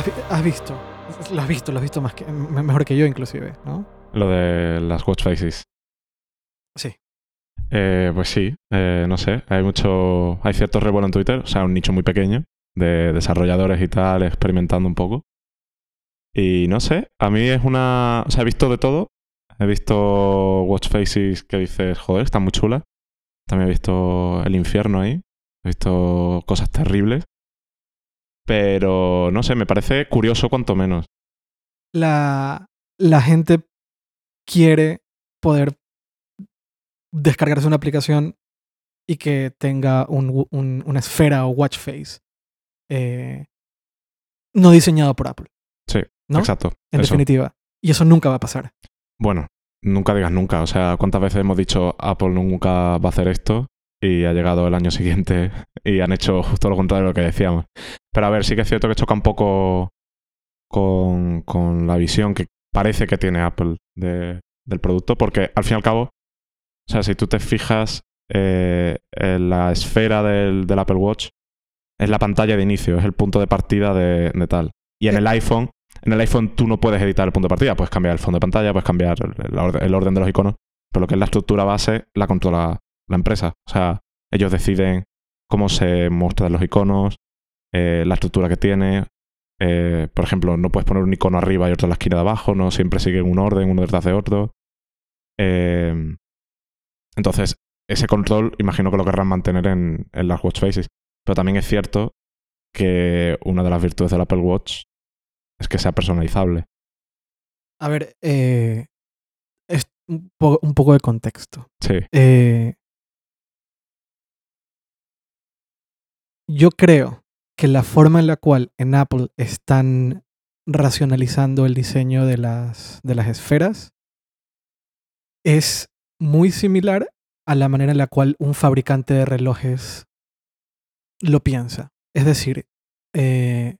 has, has visto, lo has visto, lo has visto más que, me- mejor que yo inclusive, ¿no? Lo de las watch faces. Sí. Eh, pues sí, eh, no sé. Hay mucho. Hay cierto revuelo en Twitter, o sea, un nicho muy pequeño de desarrolladores y tal, experimentando un poco. Y no sé, a mí es una. O sea, he visto de todo. He visto watch faces que dices, joder, están muy chulas. También he visto el infierno ahí. He visto cosas terribles. Pero no sé, me parece curioso cuanto menos. La, la gente quiere poder descargarse una aplicación y que tenga un- un- una esfera o watch face eh, no diseñado por Apple, Sí, ¿no? exacto. En eso. definitiva. Y eso nunca va a pasar. Bueno, nunca digas nunca. O sea, ¿cuántas veces hemos dicho Apple nunca va a hacer esto? Y ha llegado el año siguiente y han hecho justo lo contrario de lo que decíamos. Pero a ver, sí que es cierto que choca un poco con, con la visión que parece que tiene Apple de- del producto, porque al fin y al cabo, o sea, si tú te fijas eh, en la esfera del, del Apple Watch, es la pantalla de inicio, es el punto de partida de, de tal. Y en el iPhone, en el iPhone tú no puedes editar el punto de partida, puedes cambiar el fondo de pantalla, puedes cambiar el, el orden, el orden de los iconos, pero lo que es la estructura base la controla la empresa. O sea, ellos deciden cómo se muestran los iconos, eh, la estructura que tiene. Eh, por ejemplo, no puedes poner un icono arriba y otro en la esquina de abajo, no siempre siguen un orden, uno detrás de otro. Eh, entonces, ese control imagino que lo querrán mantener en, en las watch faces. Pero también es cierto que una de las virtudes del Apple Watch es que sea personalizable. A ver, eh, es un, po- un poco de contexto. Sí, Eh, yo creo que la forma en la cual en Apple están racionalizando el diseño de las, de las esferas es muy similar a la manera en la cual un fabricante de relojes lo piensa. Es decir, eh,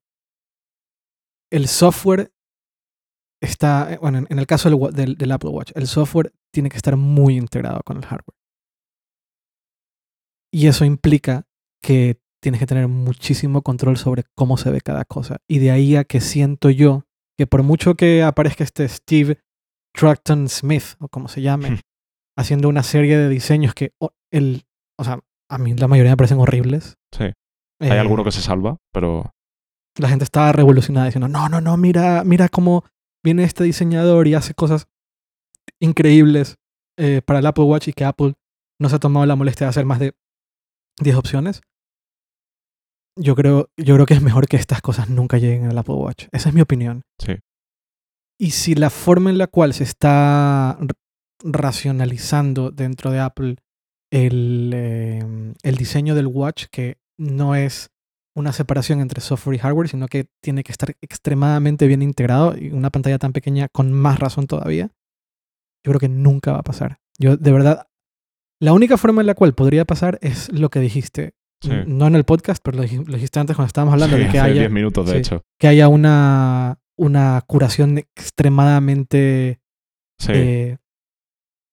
el software está, bueno, en, el caso del Apple Watch, el software tiene que estar muy integrado con el hardware. Y eso implica que tienes que tener muchísimo control sobre cómo se ve cada cosa. Y de ahí a que siento yo que por mucho que aparezca este Steve Troughton Smith, o como se llame, haciendo una serie de diseños que, o, el, o sea, a mí la mayoría me parecen horribles. sí. Hay Eh, alguno que se salva, pero la gente estaba revolucionada diciendo, no, no, no, mira, mira cómo viene este diseñador y hace cosas increíbles eh, para el Apple Watch y que Apple no se ha tomado la molestia de hacer más de 10 opciones. Yo creo, yo creo que es mejor que estas cosas nunca lleguen al Apple Watch. Esa es mi opinión. sí. Y si la forma en la cual se está racionalizando dentro de Apple el, eh, el diseño del watch, que no es una separación entre software y hardware, sino que tiene que estar extremadamente bien integrado y una pantalla tan pequeña con más razón todavía, yo creo que nunca va a pasar. Yo, de verdad, la única forma en la cual podría pasar es lo que dijiste. Sí. No en el podcast, pero lo, dij- lo dijiste antes cuando estábamos hablando Sí, de que hace haya 10 minutos, de sí. hecho. que haya una, una curación extremadamente eh,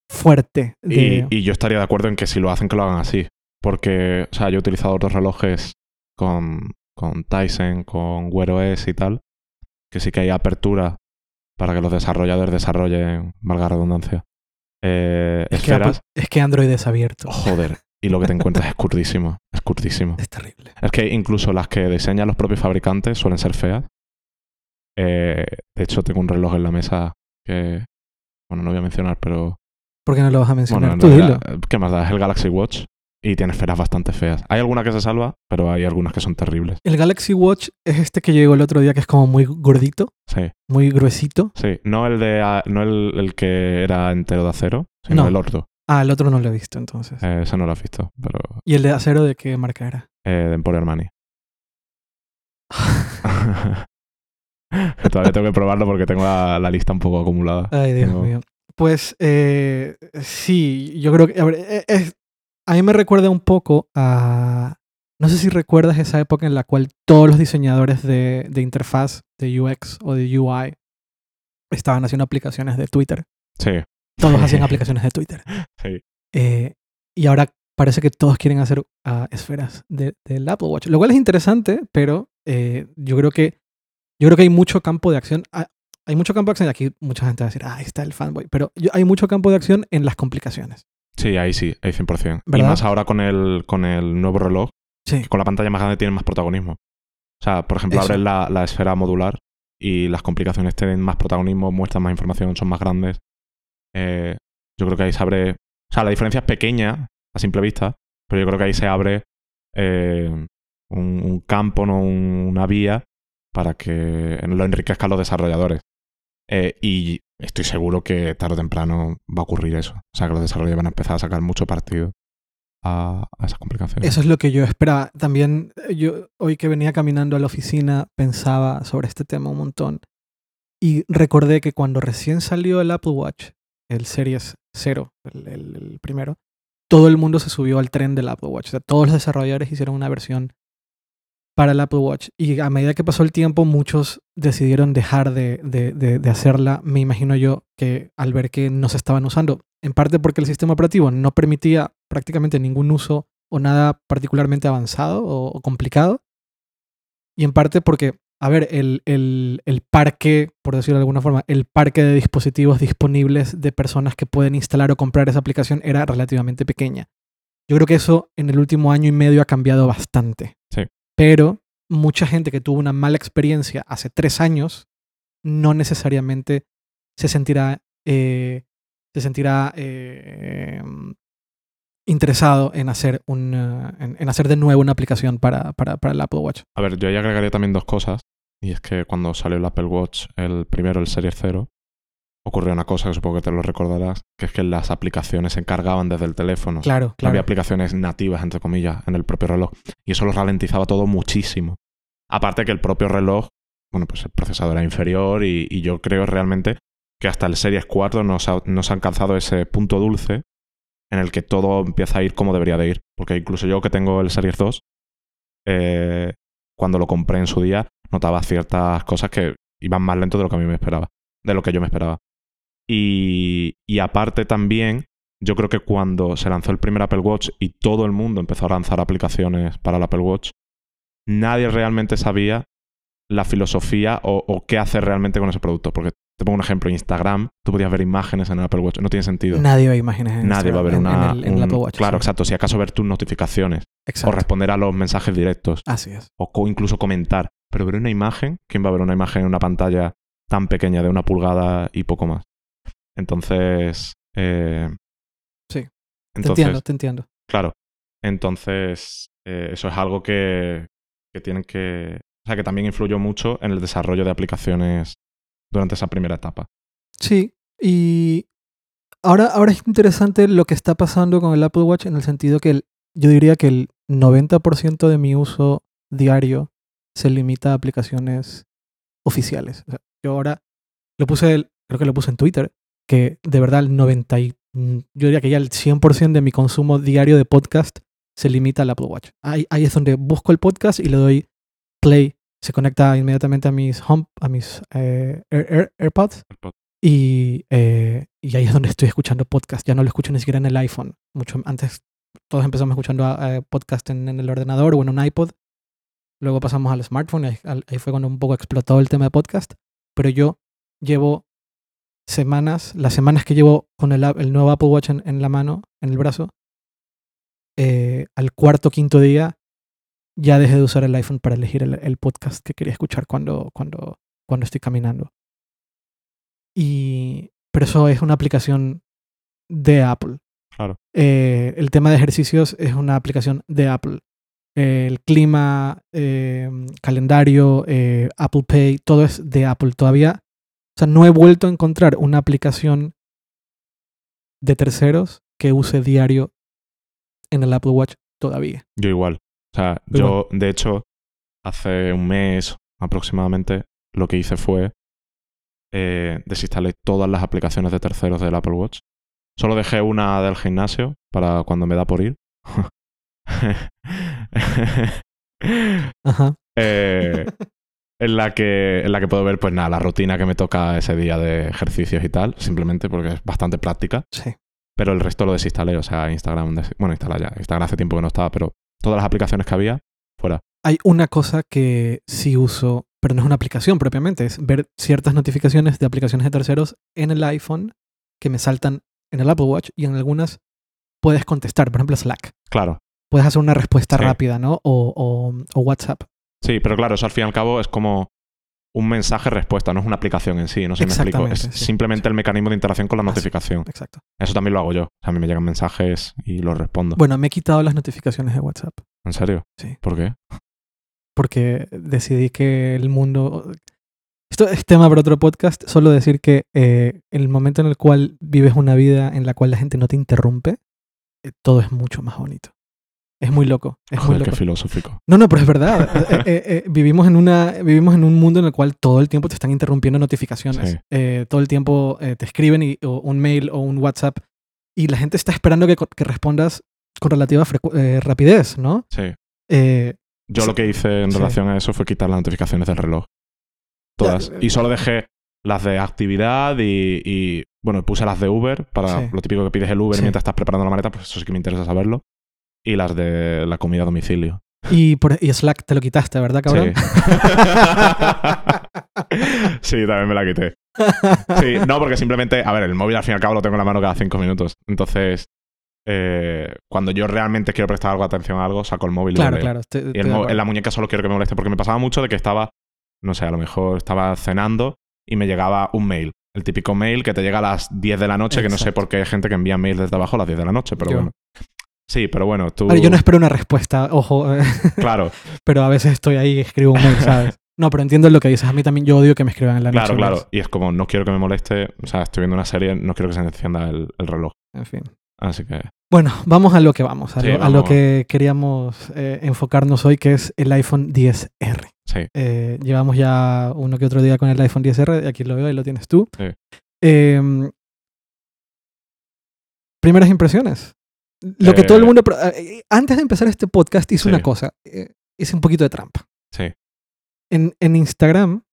fuerte. Y, De, y yo estaría de acuerdo en que si lo hacen, que lo hagan así. Porque, o sea, yo he utilizado otros relojes con, con Tyson, con Wear OS y tal, que sí que hay apertura para que los desarrolladores desarrollen, valga redundancia, eh, es, que. Apple- es que Android es abierto. Joder, y lo que te encuentras es curdísimo, es curdísimo. Es terrible. Es que incluso las que diseñan los propios fabricantes suelen ser feas. Eh, de hecho, tengo un reloj en la mesa que, bueno, no voy a mencionar, pero ¿Por qué no lo vas a mencionar? bueno, en Tú dilo. realidad, ¿qué más da? Es el Galaxy Watch y tiene esferas bastante feas. Hay alguna que se salva, pero hay algunas que son terribles. El Galaxy Watch es este que llegó el otro día que es como muy gordito, Sí, muy gruesito. sí. No el de ah, no el, el que era entero de acero, sino No. el otro. Ah, el otro no lo he visto entonces. Eh, ese no lo has visto, pero ¿Y el de acero de qué marca era? eh, de Emporio Armani. Todavía tengo que probarlo porque tengo la, la lista un poco acumulada. Ay, Dios Tengo- mío. Pues eh, sí, yo creo que. A, ver, es- a mí me recuerda un poco a. No sé si recuerdas esa época en la cual todos los diseñadores de, de interfaz, de UX o de UI, estaban haciendo aplicaciones de Twitter. Sí, Todos hacían aplicaciones de Twitter. sí. Eh, y ahora parece que todos quieren hacer ah, esferas de- del Apple Watch. Lo cual es interesante, pero eh, yo creo que Yo creo que hay mucho campo de acción. ah, Hay mucho campo de acción. y Aquí mucha gente va a decir, ah, ahí está el fanboy. Pero yo- hay mucho campo de acción en las complicaciones. Sí, ahí sí, ahí 100%. Y ¿Verdad? más ahora con el, con el nuevo reloj, Sí. que con la pantalla más grande tiene más protagonismo. O sea, por ejemplo, Eso. abres la, la esfera modular y las complicaciones tienen más protagonismo, muestran más información, son más grandes. Eh, yo creo que ahí se abre. O sea, la diferencia es pequeña a simple vista, pero yo creo que ahí se abre eh, un, campo, no un- una vía para que lo enriquezcan los desarrolladores. Eh, y estoy seguro que tarde o temprano va a ocurrir eso. O sea, que los desarrolladores van a empezar a sacar mucho partido a, a esas complicaciones. Eso es lo que yo esperaba. También yo hoy que venía caminando a la oficina pensaba sobre este tema un montón. Y recordé que cuando recién salió el Apple Watch, el Series 0, el, el- primero, todo el mundo se subió al tren del Apple Watch. Todos los desarrolladores hicieron una versión para el Apple Watch. Y a medida que pasó el tiempo, muchos decidieron dejar de, de- de- hacerla. Me imagino yo que al ver que no se estaban usando, en parte porque el sistema operativo no permitía prácticamente ningún uso o nada particularmente avanzado o complicado. Y en parte porque, a ver, el, el- el parque, por decirlo de alguna forma, el parque de dispositivos disponibles de personas que pueden instalar o comprar esa aplicación era relativamente pequeña. Yo creo que eso en el último año y medio ha cambiado bastante. Sí. Pero mucha gente que tuvo una mala experiencia hace tres años no necesariamente se sentirá, eh, se sentirá eh, interesado en hacer, un, eh, en, en hacer de nuevo una aplicación para, para, para el Apple Watch. A ver, yo ahí agregaría también dos cosas. Y es que cuando salió el Apple Watch, el primero, el Series 0, ocurrió una cosa que supongo que te lo recordarás, que es que las aplicaciones se encargaban desde el teléfono. Claro, claro. Había aplicaciones nativas, entre comillas, en el propio reloj. Y eso lo ralentizaba todo muchísimo. Aparte que el propio reloj, bueno, pues el procesador era inferior y, y yo creo realmente que hasta el Series 4 no se, ha, no se ha alcanzado ese punto dulce en el que todo empieza a ir como debería de ir. Porque incluso yo que tengo el Series 2, eh, cuando lo compré en su día, notaba ciertas cosas que iban más lento de lo que a mí me esperaba, de lo que yo me esperaba. Y, aparte también, yo creo que cuando se lanzó el primer Apple Watch y todo el mundo empezó a lanzar aplicaciones para el Apple Watch, nadie realmente sabía la filosofía o, o qué hacer realmente con ese producto. Porque te pongo un ejemplo, Instagram, tú podías ver imágenes en el Apple Watch, no tiene sentido. Nadie ve imágenes en Nadie va a ver Instagram, una... en, en el, en Apple Watch. claro, sí. exacto. Si acaso ver tus notificaciones Exacto. o responder a los mensajes directos Así es. o co- incluso comentar. Pero ver una imagen, ¿quién va a ver una imagen en una pantalla tan pequeña de una pulgada y poco más? Entonces. eh, Sí. Te entiendo, te entiendo. claro. Entonces, eh, eso es algo que, que tienen que. O sea, que también influyó mucho en el desarrollo de aplicaciones durante esa primera etapa. Sí, y ahora, ahora es interesante lo que está pasando con el Apple Watch en el sentido que el- yo diría que el 90% de mi uso diario se limita a aplicaciones oficiales. Yo ahora lo puse, el- creo que lo puse en Twitter, que de verdad el 90 y, mm, yo diría que ya el 100% de mi consumo diario de podcast se limita al Apple Watch. Ahí, ahí es donde busco el podcast y le doy play. Se conecta inmediatamente a mis home, a mis eh, Air- Air- AirPods y, eh, y ahí es donde estoy escuchando podcast. Ya no lo escucho ni siquiera en el iPhone. Mucho antes todos empezamos escuchando eh, podcast en, en el ordenador o en un iPod. Luego pasamos al smartphone. Ahí, al- ahí fue cuando un poco explotó el tema de podcast. Pero yo llevo semanas, las semanas que llevo con el, el nuevo Apple Watch en, en la mano, en el brazo, eh, al cuarto quinto día ya dejé de usar el iPhone para elegir el, el podcast que quería escuchar cuando, cuando, cuando estoy caminando. Y, pero eso es una aplicación de Apple. Claro. Eh, el tema de ejercicios es una aplicación de Apple. Eh, el clima, eh, calendario, eh, Apple Pay, todo es de Apple. Todavía, o sea, no he vuelto a encontrar una aplicación de terceros que use diario en el Apple Watch todavía. Yo igual. O sea, yo, de hecho, hace un mes aproximadamente, lo que hice fue eh, desinstalé todas las aplicaciones de terceros del Apple Watch. Solo dejé una del gimnasio para cuando me da por ir. Ajá. Eh, en la que en la que puedo ver pues nada la rutina que me toca ese día de ejercicios y tal simplemente porque es bastante práctica Sí. pero el resto lo desinstalé o sea Instagram bueno instala ya Instagram hace tiempo que no estaba pero todas las aplicaciones que había fuera Hay una cosa que sí uso pero no es una aplicación propiamente, es ver ciertas notificaciones de aplicaciones de terceros en el iPhone que me saltan en el Apple Watch y en algunas puedes contestar, por ejemplo Slack. Claro. Puedes hacer una respuesta Sí. rápida, ¿no? O, o- o WhatsApp. Sí, pero claro, eso al fin y al cabo es como un mensaje respuesta, no es una aplicación en sí, no sé si me explico. Es sí. simplemente el mecanismo de interacción con la Así. notificación. Exacto. Eso también lo hago yo. O sea, a mí me llegan mensajes y los respondo. Bueno, me he quitado las notificaciones de WhatsApp ¿En serio? Sí. ¿Por qué? porque decidí que el mundo... Esto es tema para otro podcast, solo decir que eh, el momento en el cual vives una vida en la cual la gente no te interrumpe, eh, todo es mucho más bonito. Es muy loco. Es muy loco. qué filosófico. No, no, pero es verdad. Eh, eh, eh, vivimos, en una, vivimos en un mundo en el cual todo el tiempo te están interrumpiendo notificaciones. Sí. Todo el tiempo te escriben y- o un mail o un WhatsApp y la gente está esperando que, que respondas con relativa rapidez, ¿no? Sí. Yo Sí. lo que hice en Sí. relación a eso fue quitar las notificaciones del reloj. Todas. Y solo dejé las de actividad y, y, bueno, puse las de Uber para lo típico que pides el Uber mientras estás preparando la maleta, pues eso sí que me interesa saberlo. Y las de la comida a domicilio. y, por, y Slack te lo quitaste, ¿verdad, cabrón? Sí. sí, también me la quité. Sí, no, porque simplemente, a ver, el móvil al fin y al cabo lo tengo en la mano cada cinco minutos. Entonces, eh, cuando yo realmente quiero prestar algo atención a algo, saco el móvil claro, claro. estoy- Y el en la muñeca solo quiero que me moleste porque me pasaba mucho de que estaba, no sé, a lo mejor estaba cenando y me llegaba un mail. El típico mail que te llega a las 10 de la noche, que no sé por qué hay gente que envía mails desde abajo a las 10 de la noche, pero Yo. bueno. Sí, pero bueno, tú... Vale, yo no espero una respuesta, ojo, Claro, pero a veces estoy ahí y escribo un mail, ¿sabes? No, pero entiendo lo que dices. A mí también yo odio que me escriban en la noche. claro, claro. Y es como, no quiero que me moleste, o sea, estoy viendo una serie, no quiero que se encienda el, el reloj. En fin. Así que, Bueno, vamos a lo que vamos, a, Sí, lo, a vamos. lo que queríamos eh, enfocarnos hoy, que es el iPhone 10R. sí. Eh, llevamos ya uno que otro día con el iPhone 10R, aquí lo veo, ahí lo tienes tú. Sí. Eh, primeras impresiones. Lo que Eh, todo el mundo... pro- eh, Antes de empezar este podcast hice Sí. una cosa, eh, hice un poquito de trampa. Sí. En, en Instagram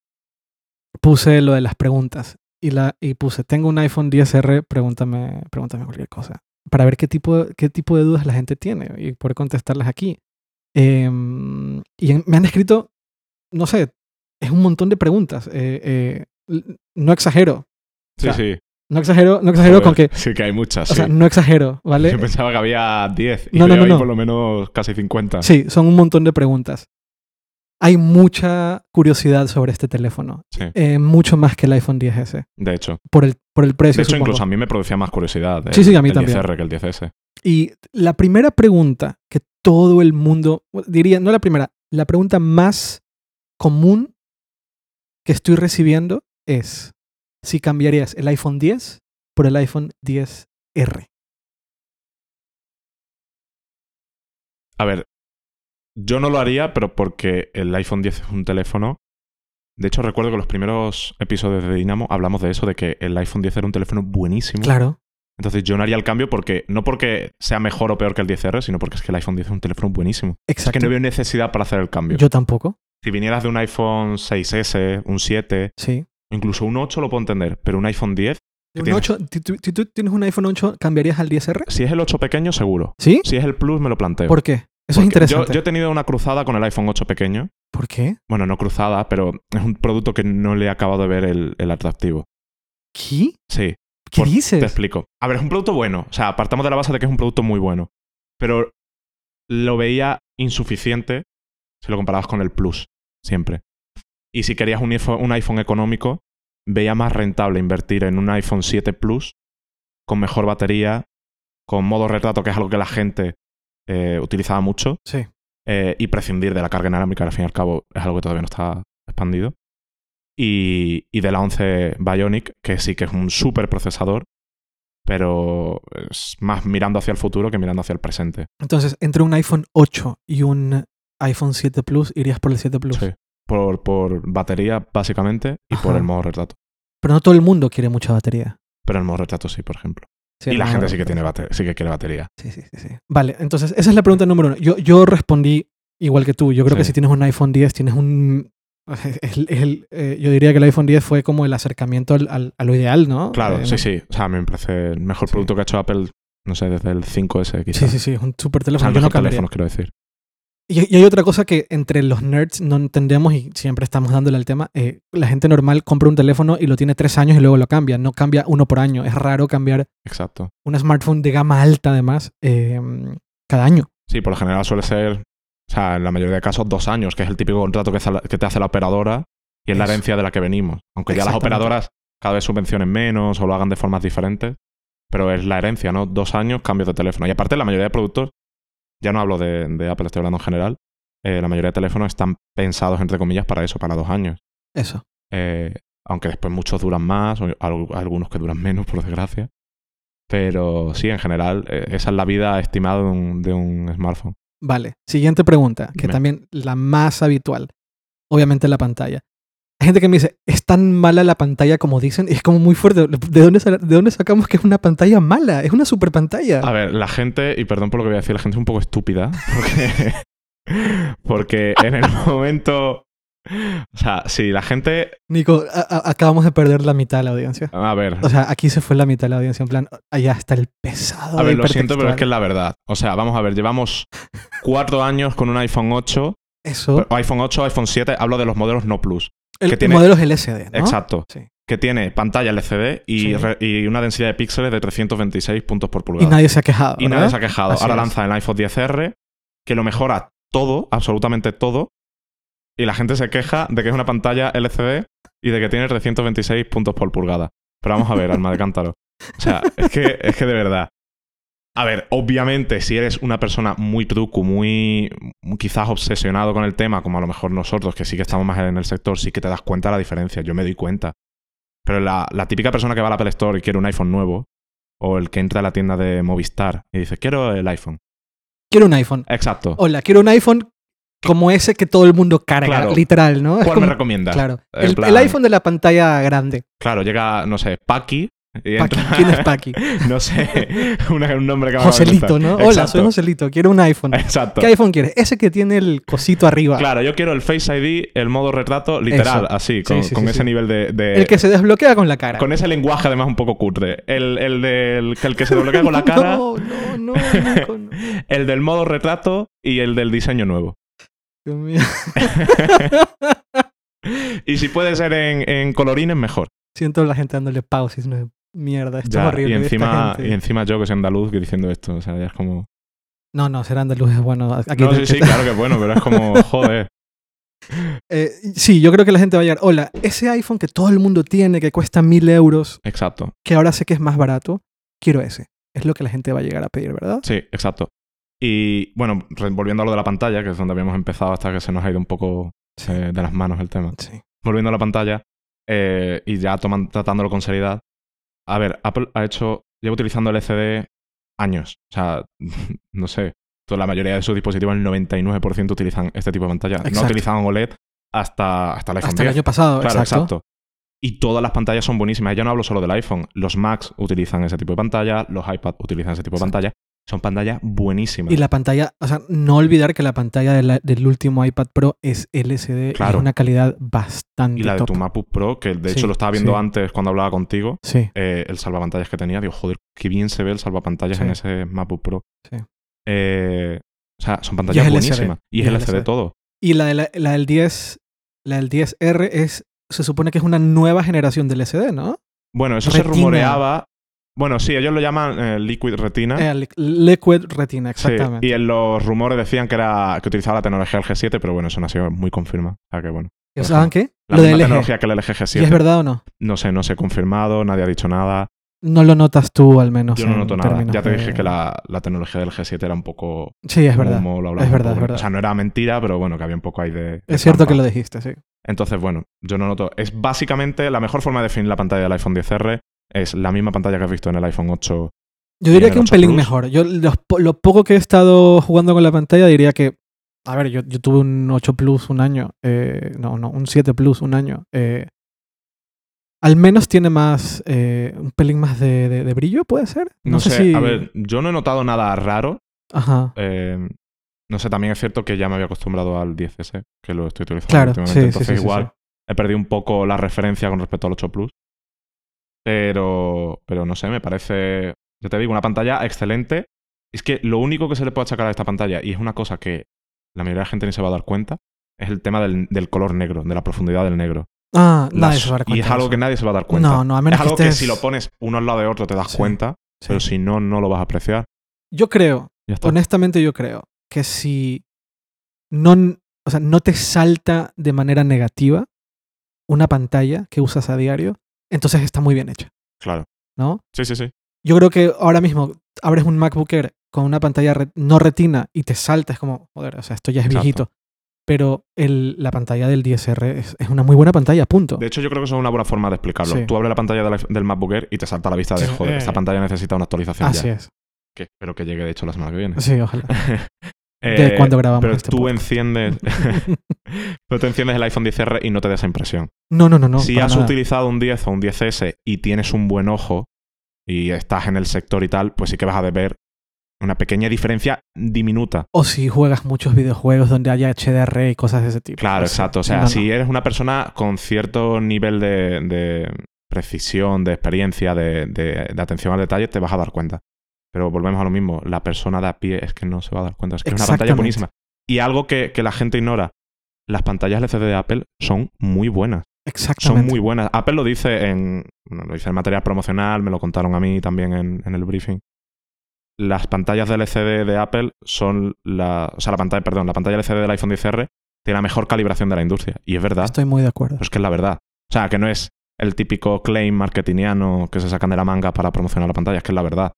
puse lo de las preguntas y, la, y puse, tengo un iPhone 10R, pregúntame, pregúntame cualquier cosa. Para ver qué tipo, qué tipo de dudas la gente tiene y poder contestarlas aquí. Em, y en- me han escrito, no sé, es un montón de preguntas. eh, eh, no exagero. Sí, O sea, sí. No exagero, no exagero con que... Sí, que hay muchas. O sea, no exagero, ¿vale? Yo pensaba que había 10 y No, veo no, ahí no. por lo menos casi 50. Sí, son un montón de preguntas. Hay mucha curiosidad sobre este teléfono. Sí, eh, mucho más que el iPhone 10S. de hecho. Por el, por el precio, De hecho, supongo. incluso a mí me producía más curiosidad. Sí, sí, a mí el también. 10R que el 10S. Y la primera pregunta que todo el mundo, diría, no la primera, la pregunta más común que estoy recibiendo es si cambiarías el iPhone 10 por el iPhone 10R. A ver, yo no lo haría, pero porque el iPhone 10 es un teléfono. De hecho, recuerdo que los primeros episodios de Dynamo hablamos de eso, de que el iPhone 10 era un teléfono buenísimo. Claro. Entonces yo no haría el cambio porque, no porque sea mejor o peor que el 10R, sino porque es que el iPhone 10 es un teléfono buenísimo. Es Exacto. que no veo necesidad para hacer el cambio. Yo tampoco. Si vinieras de un iPhone 6S, un 7, Sí. Incluso un 8 lo puedo entender, pero un iPhone 10, De un tienes? 8, si tú, si tú tienes un iPhone 8, ¿cambiarías al 10R? si es el 8 pequeño, seguro. ¿Sí? Si es el Plus, me lo planteo. ¿Por qué? Eso es interesante. Yo, yo he tenido una cruzada con el iPhone 8 pequeño. ¿Por qué? Bueno, no cruzada, pero es un producto que no le he acabado de ver el, el atractivo. ¿Qué? Sí, ¿Qué Por- dices? te explico. A ver, es un producto bueno. O sea, apartamos de la base de que es un producto muy bueno. Pero lo veía insuficiente si lo comparabas con el Plus, siempre. Y si querías un iPhone, un iPhone económico, veía más rentable invertir en un iPhone 7 Plus con mejor batería, con modo retrato, que es algo que la gente eh, utilizaba mucho, Sí. eh, y prescindir de la carga inalámrica, al fin y al cabo es algo que todavía no está expandido. Y, y de la 11 Bionic, que sí que es un super procesador, pero es más mirando hacia el futuro que mirando hacia el presente. Entonces, entre un iPhone 8 y un iPhone 7 Plus, irías por el 7 Plus. Sí. Por, por batería, básicamente, y por el modo retrato. Pero no todo el mundo quiere mucha batería. Pero el modo retrato sí, por ejemplo. Sí, y la gente sí que tiene bate- sí que quiere batería. Sí, sí, sí, sí. Vale, entonces esa es la pregunta número uno. Yo, yo respondí igual que tú. Yo creo que si tienes un iPhone 10, tienes un... el- el, eh, yo diría que el iPhone 10 fue como el acercamiento al, al- a lo ideal, ¿no? Claro, Eh, sí, sí. O sea, a mí me parece el mejor producto que ha hecho Apple, no sé, desde el 5S Sí, quizás. sí, sí, es un súper O sea, teléfono. yo no cambiaría. teléfono, quiero decir. Y, hay otra cosa que entre los nerds no entendemos y siempre estamos dándole al tema. eh, la gente normal compra un teléfono y lo tiene tres años y luego lo cambia. No cambia uno por año. Es raro cambiar Exacto. un smartphone de gama alta, además, eh, cada año. Sí, por lo general suele ser, o sea, en la mayoría de casos, dos años, que es el típico contrato que, te hace la operadora y es la herencia de la que venimos. Aunque ya las operadoras cada vez subvencionen menos o lo hagan de formas diferentes, pero es la herencia, ¿no? Dos años, cambio de teléfono. Y aparte, la mayoría de productos, ya no hablo de, de Apple, estoy hablando en general, eh, la mayoría de teléfonos están pensados, entre comillas, para eso, para dos años. Eso. Eh, aunque después muchos duran más, o al- algunos que duran menos, por desgracia. Pero sí, en general, eh, esa es la vida estimada de un, de un smartphone. Vale. Siguiente pregunta, que también la más habitual. Obviamente la pantalla. Hay gente que me dice, es tan mala la pantalla como dicen. Y es como muy fuerte. ¿De dónde, ¿De dónde sacamos que es una pantalla mala? Es una super pantalla. A ver, la gente, y perdón por lo que voy a decir, la gente es un poco estúpida. Porque, porque en el momento. O sea, si la gente. Nico, acabamos de perder la mitad de la audiencia. A ver, O sea, aquí se fue la mitad de la audiencia. En plan, allá está el pesado. a ver, lo siento, pero es que es la verdad. O sea, vamos a ver, llevamos cuatro años con un iPhone 8, Eso. iPhone 8, iPhone 7, hablo de los modelos no plus. El que tiene- modelo es LCD, ¿no? Exacto. Sí. Que tiene pantalla LCD y, Sí. re- y una densidad de píxeles de 326 puntos por Y pulgada. nadie se ha quejado. Y nadie se ha quejado. Así Ahora es. lanza el iPhone 10R, que lo mejora todo, absolutamente todo. Y la gente se queja de que es una pantalla LCD y de que tiene 326 puntos por pulgada. Pero vamos a ver, alma de cántaro. O sea, es que, es que de verdad. A ver, obviamente, si eres una persona muy truco, muy quizás obsesionado con el tema, como a lo mejor nosotros, que sí que estamos más en el sector, sí que te das cuenta de la diferencia. Yo me doy cuenta. Pero la, la típica persona que va a la Apple Store y quiere un iPhone nuevo, o el que entra a la tienda de Movistar y dice, quiero el iPhone. Quiero un iPhone. Exacto. Hola, quiero un iPhone como ese que todo el mundo carga, Claro. literal, ¿no? ¿Cuál como- me recomiendas? Claro. El, el iPhone de la pantalla grande. Claro, llega, no sé, Paki. Paqui. ¿Quién es Paqui? no sé, una- un nombre que me Joselito, ¿no? Hola, soy Joselito. Quiero un iPhone. Exacto. ¿Qué iPhone quieres? Ese que tiene el cosito arriba. Claro, yo quiero el Face ID, el modo retrato, literal, Eso. así, Sí, con, sí, con sí, ese nivel de. de- El que se desbloquea con la cara. Con ese lenguaje, además, un poco cutre. El, el del que el que se desbloquea con la cara, No, no, no, Nico, no. el del modo retrato y el del diseño nuevo. Dios mío. y si puede ser en, en colorines, mejor. Siento a la gente dándole pausis. No, mierda, esto Ya, es horrible. y, encima, y encima yo, que soy andaluz, que diciendo esto. O sea, ya es como. No, no, ser andaluz es bueno. Aquí no, sí, sí, claro que es bueno, pero es como, joder. Eh, sí, yo creo que la gente va a llegar. Hola, ese iPhone que todo el mundo tiene, que cuesta mil euros, Exacto. que ahora sé que es más barato, quiero ese. Es lo que la gente va a llegar a pedir, ¿verdad? Sí, exacto. Y bueno, volviendo a lo de la pantalla, que es donde habíamos empezado hasta que se nos ha ido un poco Sí. eh, de las manos el tema. Sí. Volviendo a la pantalla eh, y ya toman- tratándolo con seriedad. A ver, Apple ha hecho, lleva utilizando el LCD años. O sea, no sé, toda la mayoría de sus dispositivos, el 99% utilizan este tipo de pantalla. No Exacto. utilizaban OLED hasta, hasta el iPhone Hasta el 10. año pasado, Claro, exacto. exacto. Y todas las pantallas son buenísimas. Ya no hablo solo del iPhone. Los Macs utilizan ese tipo de pantalla, los iPad utilizan ese tipo de Sí. pantalla. Son pantallas buenísimas. Y la pantalla, o sea, no olvidar que la pantalla de la- del último iPad Pro es LCD y es Claro. una calidad bastante Y la de tu MacBook Pro, que de Sí, hecho lo estaba viendo sí. antes cuando hablaba contigo, Sí, eh, el salvapantallas que tenía, digo, joder, qué bien se ve el salvapantallas en ese MacBook Pro. Sí. Eh, o sea, son pantallas buenísimas. Y y es LCD, LCD. todo. Y la, de la, la del 10, la del 10R es, se supone que es una nueva generación del LCD, ¿no? Bueno, eso se rumoreaba. Bueno, sí, ellos lo llaman eh, Liquid Retina. Eh, li- Liquid Retina, Sí, exactamente. y en los rumores decían que era que utilizaba la tecnología del G7, pero bueno, eso no ha sido muy confirmado. O sea que bueno. ¿Y ¿Saben qué? La Lo misma tecnología que el LG ¿Y G7. es verdad o no? No sé, no se ha confirmado, nadie ha dicho nada. No lo notas tú, al menos. Yo no noto nada. Ya te de- dije que la, la tecnología del G7 era un poco Sí, es verdad. lo hablamos Es verdad, es verdad. O sea, no era mentira, pero bueno, que había un poco ahí de. de Es cierto trampa. que lo dijiste, sí. Entonces, bueno, yo no noto. Es básicamente la mejor forma de definir la pantalla del iPhone 10R. Es la misma pantalla que has visto en el iPhone 8. Yo diría que un 8 pelín Plus. mejor. Yo po- lo poco que he estado jugando con la pantalla diría que, a ver, yo, yo tuve un 8 Plus un año, eh, no, no, un 7 Plus un año. eh, al menos tiene más, eh, un pelín más de, de- de brillo, ¿puede ser? No, sé, si... a ver, yo no he notado nada raro. Ajá. No sé, también es cierto que ya me había acostumbrado al 10S, que lo estoy utilizando Claro, últimamente. sí, Entonces, sí, sí, igual he perdido un poco la referencia con respecto al 8 Plus. Pero, pero no sé, me parece. Ya te digo, una pantalla excelente. Es que lo único que se le puede achacar a esta pantalla, y es una cosa que la mayoría de la gente ni se va a dar cuenta, es el tema del, del color negro, de la profundidad del negro. Ah, nadie Las- se va a dar y cuenta es de algo que nadie se va a dar cuenta. No, no, a menos es algo que si lo pones uno al lado de otro te das Sí, cuenta, sí. pero si no, no lo vas a apreciar. Yo creo, honestamente yo creo, que si no, o sea, no te salta de manera negativa una pantalla que usas a diario, entonces está muy bien hecha, Claro. ¿no? Sí, sí, sí. Yo creo que ahora mismo abres un MacBook Air con una pantalla re- no retina y te salta, es como, joder, o sea, esto ya es Exacto. viejito. Pero el- la pantalla del 10R es, es una muy buena pantalla, punto. De hecho, yo creo que eso es una buena forma de explicarlo. Sí. Tú abres la pantalla del, MacBook Air y te salta a la vista de, joder, eh. esta pantalla necesita una actualización Así ya. es. Que espero que llegue, de hecho, la semana que viene. Sí, ojalá. Eh, De cuando grabamos Pero este tú podcast. enciendes... pero tú enciendes el iPhone 10R y no te da esa impresión. No, no, no, no. si has nada. utilizado un 10 o un 10S y tienes un buen ojo y estás en el sector y tal, pues sí que vas a ver una pequeña diferencia diminuta. O si juegas muchos videojuegos donde haya HDR y cosas de ese tipo. Claro, Pues exacto. O sea, No, no. si eres una persona con cierto nivel de, de precisión, de experiencia, de, de- de atención al detalle, te vas a dar cuenta. Pero volvemos a lo mismo. La persona de a pie es que no se va a dar cuenta. Es que es una pantalla buenísima. Y algo que, que la gente ignora. Las pantallas LCD de Apple son muy buenas. Exactamente. Son muy buenas. Apple lo dice en. Bueno, lo dice en material promocional, me lo contaron a mí también en, en el briefing. Las pantallas de LCD de Apple son la. O sea, la pantalla, perdón, la pantalla LCD del iPhone 10R tiene la mejor calibración de la industria. Y es verdad. Estoy muy de acuerdo. Pero es que es la verdad. O sea, que no es el típico claim marketingiano que se sacan de la manga para promocionar la pantalla, es que es la verdad.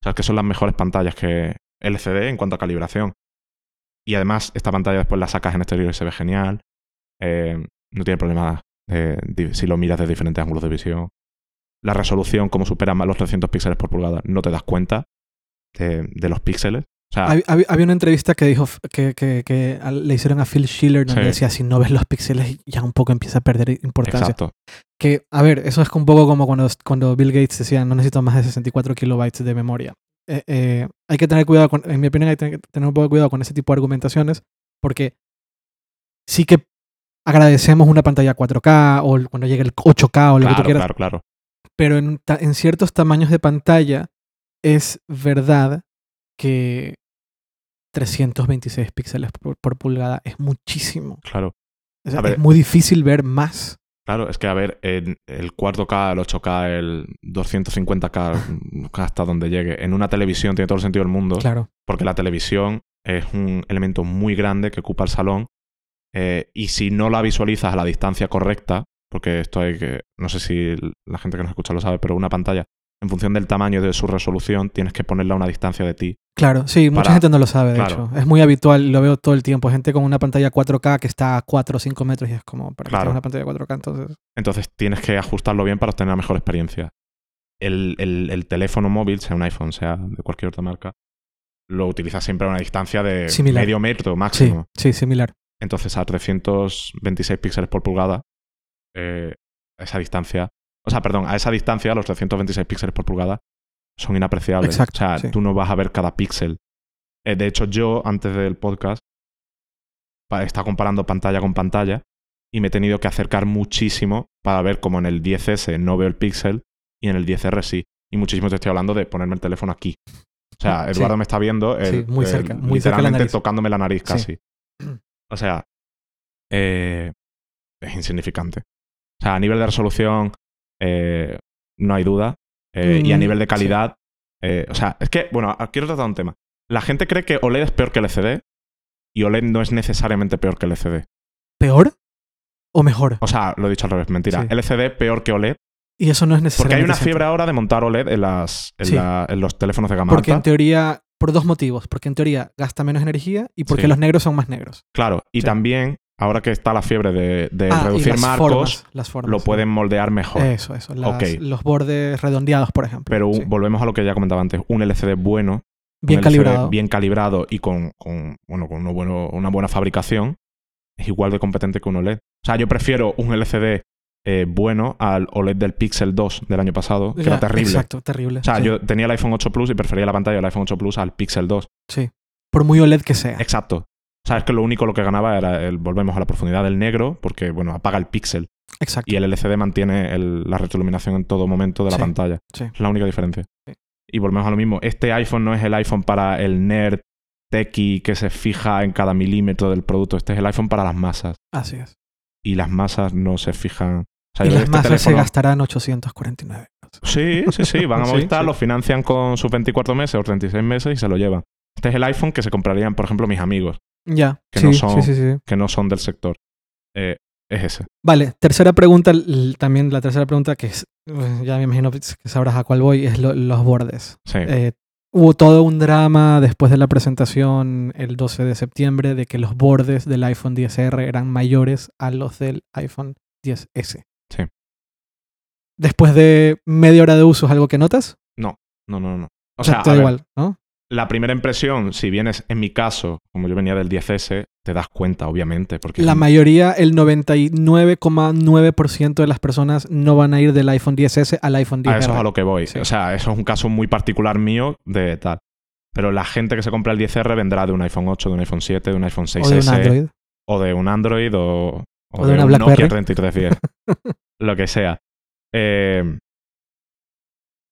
O sea, que son las mejores pantallas que LCD en cuanto a calibración. Y además, esta pantalla después la sacas en exterior y se ve genial. Eh, no tiene problema de- de- si lo miras de diferentes ángulos de visión. La resolución, como supera más los 300 píxeles por pulgada, no te das cuenta de los píxeles. O sea, Hab- hab- Había una entrevista que dijo que, que- le hicieron a Phil Schiller donde Sí. decía si no ves los píxeles ya un poco empieza a perder importancia. exacto. Que, a ver, eso es un poco como cuando, cuando Bill Gates decía no necesito más de 64 kilobytes de memoria. Eh, eh, hay que tener cuidado, con, en mi opinión, hay que tener un poco de cuidado con ese tipo de argumentaciones porque sí que agradecemos una pantalla 4K o cuando llegue el 8K o lo que tú Claro, quieras, claro, claro. pero en ciertos tamaños de pantalla es verdad que 326 píxeles por, por pulgada es muchísimo. Claro. O sea, A ver. es muy difícil ver más. Claro, es que a ver, en el 4K, el 8K, el 250K, hasta donde llegue, en una televisión tiene todo el sentido del mundo, Claro. porque la televisión es un elemento muy grande que ocupa el salón, eh, y si no la visualizas a la distancia correcta, porque esto hay que, no sé si la gente que nos escucha lo sabe, pero una pantalla, en función del tamaño de su resolución, tienes que ponerla a una distancia de ti. Claro, sí, mucha gente no lo sabe, de claro. hecho. Es muy habitual, lo veo todo el tiempo. Gente con una pantalla 4K que está a 4 o 5 metros y es como, ¿para Claro. una pantalla 4K? Entonces, Entonces tienes que ajustarlo bien para obtener la mejor experiencia. El, el- el teléfono móvil, sea un iPhone, sea de cualquier otra marca, lo utilizas siempre a una distancia de Similar. medio metro máximo. sí, similar. Entonces a 326 píxeles por pulgada, eh, esa distancia, o sea, perdón, a esa distancia los 326 píxeles por pulgada son inapreciables. Exacto, o sea, sí. tú no vas a ver cada píxel. Eh, de hecho, yo antes del podcast estaba comparando pantalla con pantalla y me he tenido que acercar muchísimo para ver cómo en el 10S no veo el píxel y en el 10R sí. Y muchísimo te estoy hablando de ponerme el teléfono aquí. O sea, Sí. Eduardo me está viendo el- Sí, muy el- cerca, la literalmente tocándome la nariz casi. O sea, eh, es insignificante. O sea, a nivel de resolución eh, no hay duda. Eh, y a Mm, nivel de calidad, eh, o sea, es que, bueno, quiero tratar un tema. La gente cree que OLED es peor que LCD y OLED no es necesariamente peor que LCD. ¿Peor o mejor? O sea, lo he dicho al revés, mentira. Sí. LCD peor que OLED Y eso no es porque necesariamente hay una fiebre ahora de montar OLED en, las, en, Sí. la- en los teléfonos de gama Porque en teoría, por dos motivos. Porque en teoría gasta menos energía y porque Sí. los negros son más negros. Claro, y también, ahora que está la fiebre de, de Ah, reducir las marcos, formas, las formas, lo pueden moldear mejor. Eso, eso. las-. Los bordes redondeados, por ejemplo. Pero Sí. volvemos a lo que ya comentaba antes. Un LCD bueno, Bien calibrado. bien calibrado y con, con, bueno, con uno bueno- una buena fabricación, es igual de competente que un OLED. O sea, yo prefiero un LCD eh, bueno al OLED del Pixel 2 del año pasado, que Ya, era terrible. Exacto, terrible. O sea, sí. yo tenía el iPhone 8 Plus y prefería la pantalla del iPhone 8 Plus al Pixel 2. Sí. Por muy OLED que sea. Exacto. O sea, es que lo único lo que ganaba era el, volvemos a la profundidad del negro, porque, bueno, apaga el píxel Exacto. y el LCD mantiene el- la retroiluminación en todo momento de la Sí, pantalla. sí. Es la única diferencia. Sí. Y volvemos a lo mismo. Este iPhone no es el iPhone para el nerd techie que se fija en cada milímetro del producto. Este es el iPhone para las masas. Así es. Y las masas no se fijan. O sea, y las este masas se gastarán 849. Sí, sí, sí. Van a Movistar, lo financian con sus 24 meses o 36 meses y se lo llevan. Este es el iPhone que se comprarían, por ejemplo, mis amigos, Ya. Que sí, no son- sí, sí, sí. que no son del sector. Eh, es ese. Vale, tercera pregunta, también la tercera pregunta que es, ya me imagino que sabrás a cuál voy, es lo- los bordes. Sí. Eh, hubo todo un drama después de la presentación el 12 de septiembre de que los bordes del iPhone 10R eran mayores a los del iPhone 10S. Sí. Después de media hora de uso, ¿es algo que notas? No, no, no. no. O O sea, da igual, ¿no? La primera impresión, si vienes en mi caso, como yo venía del 10S, te das cuenta, obviamente. Porque La mayoría, el 99,9% de las personas no van a ir del iPhone 10S al iPhone 10R. A eso es a lo que voy. Sí. O sea, eso es un caso muy particular mío de tal. Pero la gente que se compra el 10R vendrá de un iPhone 8, de un iPhone 7, de un iPhone 6S. o de un Android. o de un Android o, o O de una un BlackBerry. Nokia 3310. lo que sea. Eh,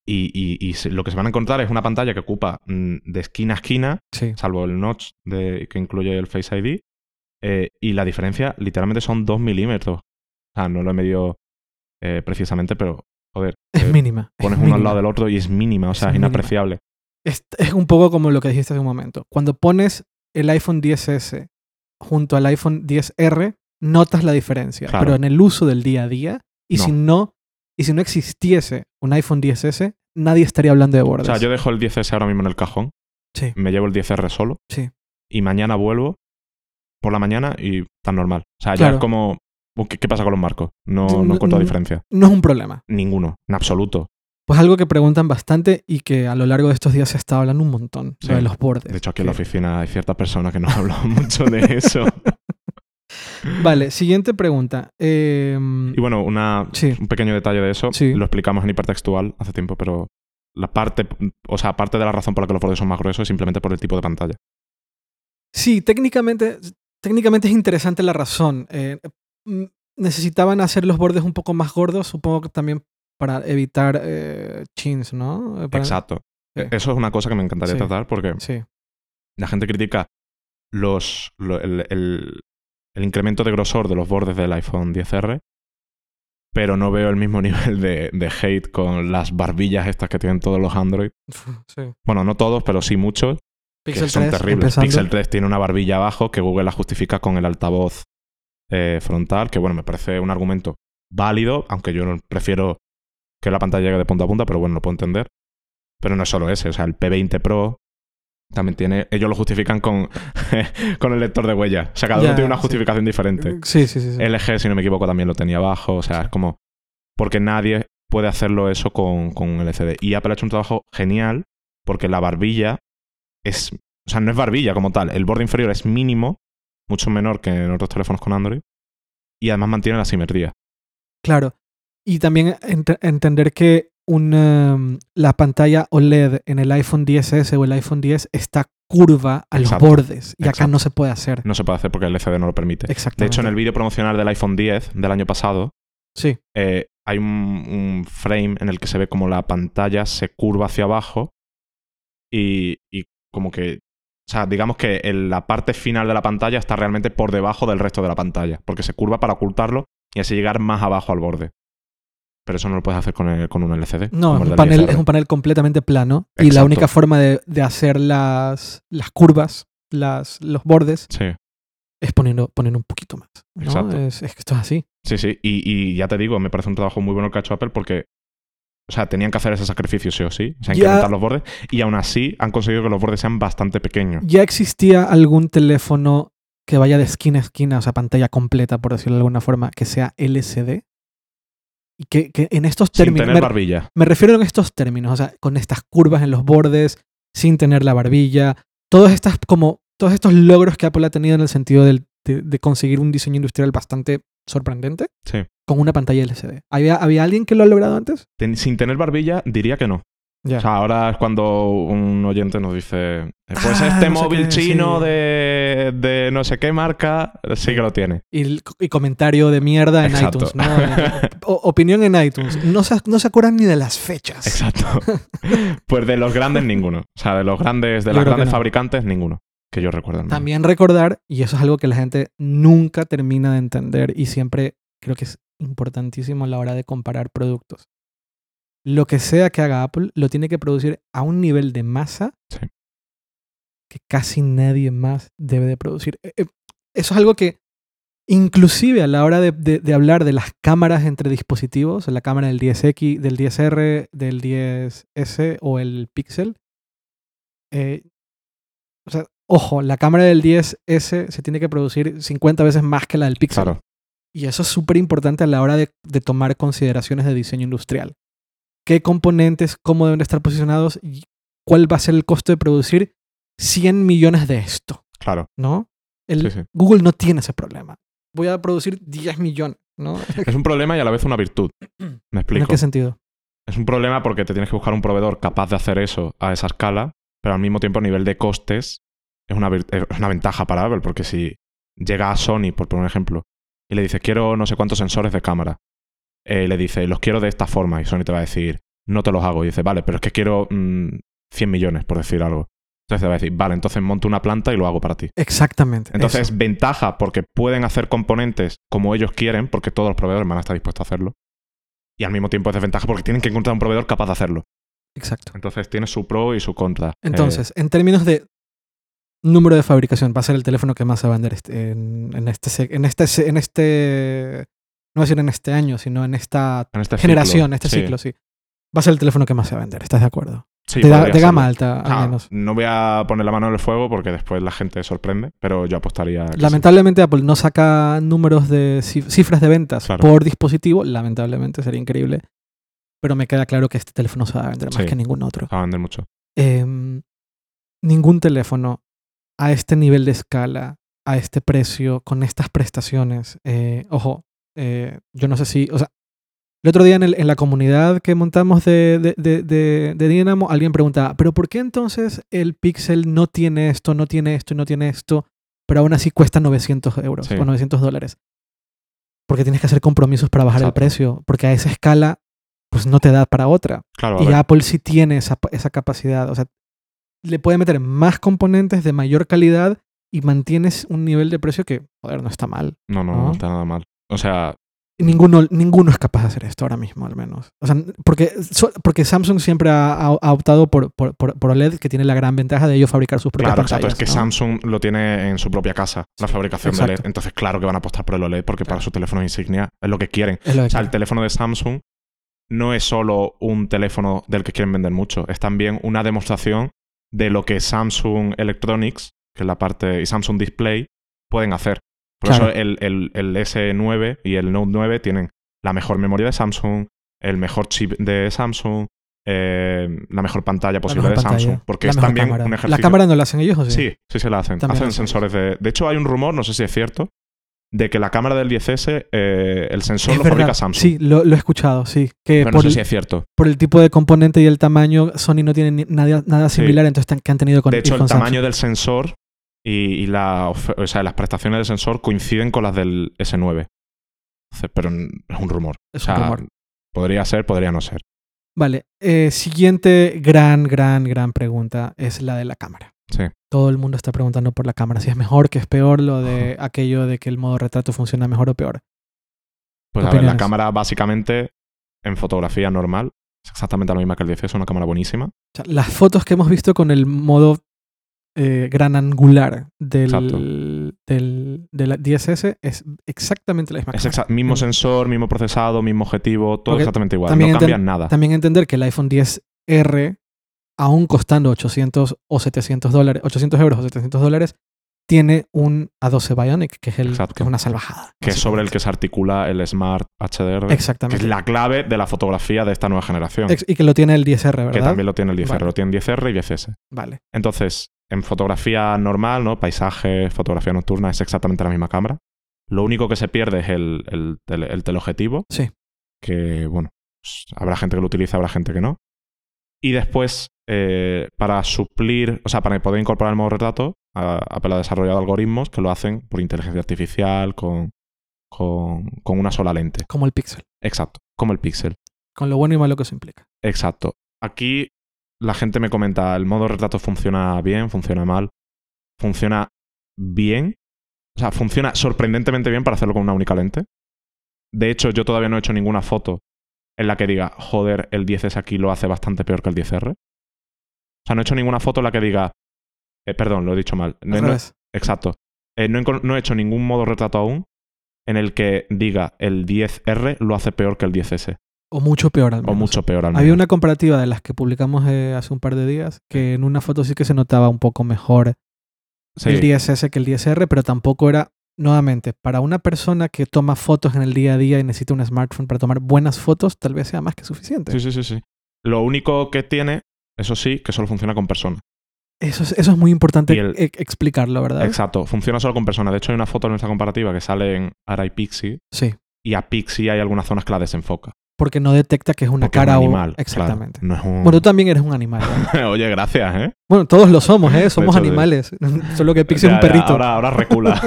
y, y- y se- lo que se van a encontrar es una pantalla que ocupa mm, de esquina a esquina, Sí. salvo el notch de, que incluye el Face ID. eh, y la diferencia literalmente son 2 milímetros. O sea, no lo he medido eh, precisamente, pero joder, Es eh, mínima. es pones uno al lado del otro y es mínima, o sea, Es inapreciable. Es, es un poco como lo que dijiste hace un momento. Cuando pones el iPhone 10S junto al iPhone 10R, notas la diferencia. Claro. Pero en el uso del día a día, y No. si no, y si no existiese un iPhone 10S, nadie estaría hablando de O bordes. sea, yo dejo el 10S ahora mismo en el cajón, Sí, me llevo el 10R solo sí. y mañana vuelvo por la mañana y tan normal. O sea, ya es como. ¿Qué, qué pasa con los marcos? No, No- no encuentro no- diferencia. No es un problema. Ninguno, en absoluto. Pues algo que preguntan bastante y que a lo largo de estos días se está hablando un montón, Sí. lo de los bordes. De hecho, aquí en la oficina hay ciertas personas que no hablan mucho de eso. Vale, siguiente pregunta. Em, Y bueno, una, Sí. un pequeño detalle de eso. Sí. Lo explicamos en hipertextual hace tiempo, pero la parte. O sea, parte de la razón por la que los bordes son más gruesos es simplemente por el tipo de pantalla. Sí, técnicamente, técnicamente es interesante la razón. Eh, mm, necesitaban hacer los bordes un poco más gordos, supongo que también para evitar eh, chins, ¿no? Eh, para- Exacto. Sí. Eso es una cosa que me encantaría tratar porque Sí, la gente critica los, lo- el, el- el incremento de grosor de los bordes del iPhone 10R, pero no veo el mismo nivel de, de hate con las barbillas estas que tienen todos los Android. sí. Bueno, no todos, pero sí muchos, que son 3, terribles. empezando. Pixel 3 tiene una barbilla abajo que Google la justifica con el altavoz eh, frontal, que bueno, me parece un argumento válido, aunque yo no- prefiero que la pantalla llegue de punta a punta, pero bueno, lo puedo entender. Pero no es solo ese, o sea, el P20 Pro también tiene, ellos lo justifican con, con el lector de huella. O sea, cada uno tiene una sí. justificación diferente. Sí, sí, sí. sí. LG, si no me equivoco, también lo tenía abajo, o sea, es como, porque nadie puede hacerlo eso con, con un LCD. Y Apple ha hecho un trabajo genial, porque la barbilla es, o sea, no es barbilla como tal, el borde inferior es mínimo, mucho menor que en otros teléfonos con Android, y además mantiene la simetría. Claro. Y también ent- entender que una, la pantalla OLED en el iPhone 10S o el iPhone 10 está curva a los Exacto, bordes. Y acá no se puede hacer. No se puede hacer porque el LCD no lo permite. Exactamente. De hecho, en el vídeo promocional del iPhone 10 del año pasado, Sí, eh, hay un, un frame en el que se ve como la pantalla se curva hacia abajo y, y como que, o sea, digamos que la parte final de la pantalla está realmente por debajo del resto de la pantalla, porque se curva para ocultarlo y así llegar más abajo al borde. Pero eso no lo puedes hacer con, el- con un LCD. No, es un, panel, 10R. es un panel completamente plano. Y la única forma de, de hacer las, las curvas, las, los bordes, Sí, es poniendo, poniendo un poquito más. ¿no? Exacto. Es, es que esto es así. sí, sí. Y, y ya te digo, me parece un trabajo muy bueno que ha hecho Apple porque, o sea, tenían que hacer ese sacrificio sí o sí, o sea, Ya- incrementar los bordes, y aún así han conseguido que los bordes sean bastante pequeños. ¿Ya existía algún teléfono que vaya de esquina a esquina, o sea, pantalla completa, por decirlo de alguna forma, que sea LCD? Y que, que en estos Sin términos. tener Me, barbilla. me refiero en estos términos, o sea, con estas curvas en los bordes, sin tener la barbilla, todas estas como todos estos logros que Apple ha tenido en el sentido del- de, de conseguir un diseño industrial bastante sorprendente Sí. con una pantalla LCD. ¿Había, ¿Había alguien que lo ha logrado antes? Ten- sin tener barbilla, diría que no. O sea, ahora es cuando un oyente nos dice, pues Ah, este no móvil qué, chino sí. de, de no sé qué marca, sí que lo tiene. y, comentario de mierda en Exacto. iTunes, ¿no? O- opinión en iTunes. No se, no se acuerdan ni de las fechas. Exacto. pues de los grandes, ninguno. O sea, de los grandes, de Yo las grandes no. fabricantes, ninguno. que yo recuerdo. También recordar, y eso es algo que la gente nunca termina de entender y siempre creo que es importantísimo a la hora de comparar productos. Lo que sea que haga Apple lo tiene que producir a un nivel de masa Sí. que casi nadie más debe de producir. Eh, eh, Eso es algo que inclusive a la hora de, de- de hablar de las cámaras entre dispositivos, la cámara del 10X, del 10R, del 10S o el Pixel, eh, o sea, ojo, la cámara del 10S se tiene que producir 50 veces más que la del Pixel. Claro, Y eso es súper importante a la hora de, de tomar consideraciones de diseño industrial. ¿Qué componentes, cómo deben estar posicionados y cuál va a ser el costo de producir 100 millones de esto? claro. ¿No? El- Sí, sí. Google no tiene ese problema. Voy a producir 10 millones, ¿no? Es un problema y a la vez una virtud. Me ¿En explico. qué sentido? Es un problema porque te tienes que buscar un proveedor capaz de hacer eso a esa escala, pero al mismo tiempo a nivel de costes es una, vir- es una ventaja para Apple, porque si llega a Sony, por poner un ejemplo, y le dice quiero no sé cuántos sensores de cámara, eh, le dice los quiero de esta forma, y Sony te va a decir no te los hago, y dice vale, pero es que quiero mm, 100 millones, por decir algo. Entonces te va a decir vale, entonces monto una planta y lo hago para ti. Exactamente. Entonces, eso. ventaja porque pueden hacer componentes como ellos quieren, porque todos los proveedores van a estar dispuestos a hacerlo. Y al mismo tiempo es desventaja porque tienen que encontrar un proveedor capaz de hacerlo. Exacto. Entonces tiene su pro y su contra. Eh, Entonces, en términos de número de fabricación, va a ser el teléfono que más se va a vender este- en, en este, en este, en este, no decir en este año, sino en esta en este generación, ciclo, este sí. ciclo, sí. Va a ser el teléfono que más se va a vender, ¿estás de acuerdo? Sí, de, de gama alta, al Ah, menos. No voy a poner la mano en el fuego porque después la gente sorprende, pero yo apostaría. que sí. Lamentablemente Apple no saca números de cif- cifras de ventas Claro. por dispositivo, lamentablemente sería increíble, pero me queda claro que este teléfono se va a vender más que ningún otro. Va a vender mucho. Em, ningún teléfono a este nivel de escala, a este precio, con estas prestaciones. eh, ojo, eh, yo no sé si, o sea, el otro día en, el- en la comunidad que montamos de, de, de, de- de Dynamo, alguien preguntaba, pero ¿por qué entonces el Pixel no tiene esto, no tiene esto y no tiene esto, pero aún así cuesta 900 euros Sí. o 900 dólares? Porque tienes que hacer compromisos para bajar Exacto. el precio, porque a esa escala, pues no te da para otra. Claro, Y Apple sí tiene esa, esa capacidad. O sea, le puede meter más componentes de mayor calidad y mantienes un nivel de precio que, joder, no está mal. no, no, ¿no? no está nada mal. O sea, Ninguno, ninguno es capaz de hacer esto ahora mismo, al menos. O sea, porque, porque Samsung siempre ha, optado por, por, por- OLED, que tiene la gran ventaja de ellos fabricar sus propias claro, exacto. Es que ¿no? Samsung lo tiene en su propia casa, la fabricación de exacto. LED. Entonces, claro que van a apostar por el OLED porque para Claro. sus teléfonos insignia es lo que quieren. Es lo que O sea, el teléfono de Samsung no es solo un teléfono del que quieren vender mucho, es también una demostración de lo que Samsung Electronics, que es la parte, y Samsung Display, pueden hacer. Por Claro. eso el, el- el S9 y el Note 9 tienen la mejor memoria de Samsung, el mejor chip de Samsung, eh, la mejor pantalla La posible mejor de pantalla, Samsung. Porque la es también cámara. un ejercicio. ¿La cámara no la hacen ellos o sí? Sí, sí se la hacen. También hacen sensores de. De hecho, hay un rumor, no sé si es cierto, de que la cámara del 10S, eh, el sensor Es lo verdad. fabrica Samsung. Sí, lo, lo he escuchado, sí. Que Pero por, no sé el, si es cierto. por el tipo de componente y el tamaño, Sony no tiene ni- nada, nada Sí. similar, entonces que han tenido con de hecho, el Samsung. tamaño del sensor y, y la, of- o sea, las prestaciones del sensor coinciden con las del S9. Entonces, Pero es un rumor. Es o sea, un rumor. podría ser, podría no ser. Vale, eh, siguiente gran, gran, gran pregunta es la de la cámara. Sí. Todo el mundo está preguntando por la cámara, si es mejor, que es peor, lo de aquello de que el modo retrato funciona mejor o peor. Pues ¿Qué a ver, la cámara básicamente en fotografía normal es exactamente la misma que el 10S, es una cámara buenísima. O sea, las fotos que hemos visto con el modo eh, gran angular del, del, de la 10S es exactamente la misma Es exa- mismo sensor, mismo procesado, mismo objetivo, todo Porque exactamente igual. también No cambian nada. También entender que el iPhone 10R, aún costando 800 o 700 dólares, 800 euros o 700 dólares, tiene un A12 Bionic, que es, el, que es una salvajada. que es sobre el que se articula el Smart HDR, que Exactamente. es la clave de la fotografía de esta nueva generación. Ex- y que lo tiene el 10R, ¿verdad? que también lo tiene el 10R, Vale. lo tiene 10R y 10S. Vale. Entonces, en fotografía normal, ¿no? Paisaje, fotografía nocturna, es exactamente la misma cámara. Lo único que se pierde es el, el, tele- el teleobjetivo, Sí. que, bueno, pues, habrá gente que lo utiliza, habrá gente que no. Y después, eh, para suplir, o sea, para poder incorporar el modo retrato, Apple ha desarrollado algoritmos que lo hacen por inteligencia artificial, con, con, con una sola lente. Como el Pixel. Exacto, como el Pixel. Con lo bueno y malo que eso implica. Exacto. Aquí la gente me comenta, ¿el modo retrato funciona bien, funciona mal? funciona bien. O sea, funciona sorprendentemente bien para hacerlo con una única lente. De hecho, yo todavía no he hecho ninguna foto en la que diga, joder, el 10S aquí lo hace bastante peor que el 10R. O sea, no he hecho ninguna foto en la que diga, eh, perdón, lo he dicho mal. No, no- exacto. Eh, no, he, no he hecho ningún modo retrato aún en el que diga el 10R lo hace peor que el 10S. O mucho peor al menos. O mucho peor al menos. Había una comparativa de las que publicamos eh, hace un par de días, que en una foto sí que se notaba un poco mejor Sí, el 10S que el 10R, pero tampoco era, nuevamente, para una persona que toma fotos en el día a día y necesita un smartphone para tomar buenas fotos, tal vez sea más que suficiente. sí, sí, sí, sí. Lo único que tiene, eso sí, que solo funciona con personas. Eso, es, eso es muy importante el- e- explicarlo, ¿verdad? Exacto, funciona solo con personas. De hecho, hay una foto en nuestra comparativa que sale en Ara y Pixie, Sí, y a Pixie hay algunas zonas que la desenfoca. Porque no detecta que es una Porque es un cara o... animal. claro. Exactamente. No es un... Bueno, tú también eres un animal. ¿verdad? Oye, gracias, ¿eh? bueno, todos lo somos, ¿eh? Somos hecho, animales. Solo que Pixie es un ya, perrito. ahora, ahora recula.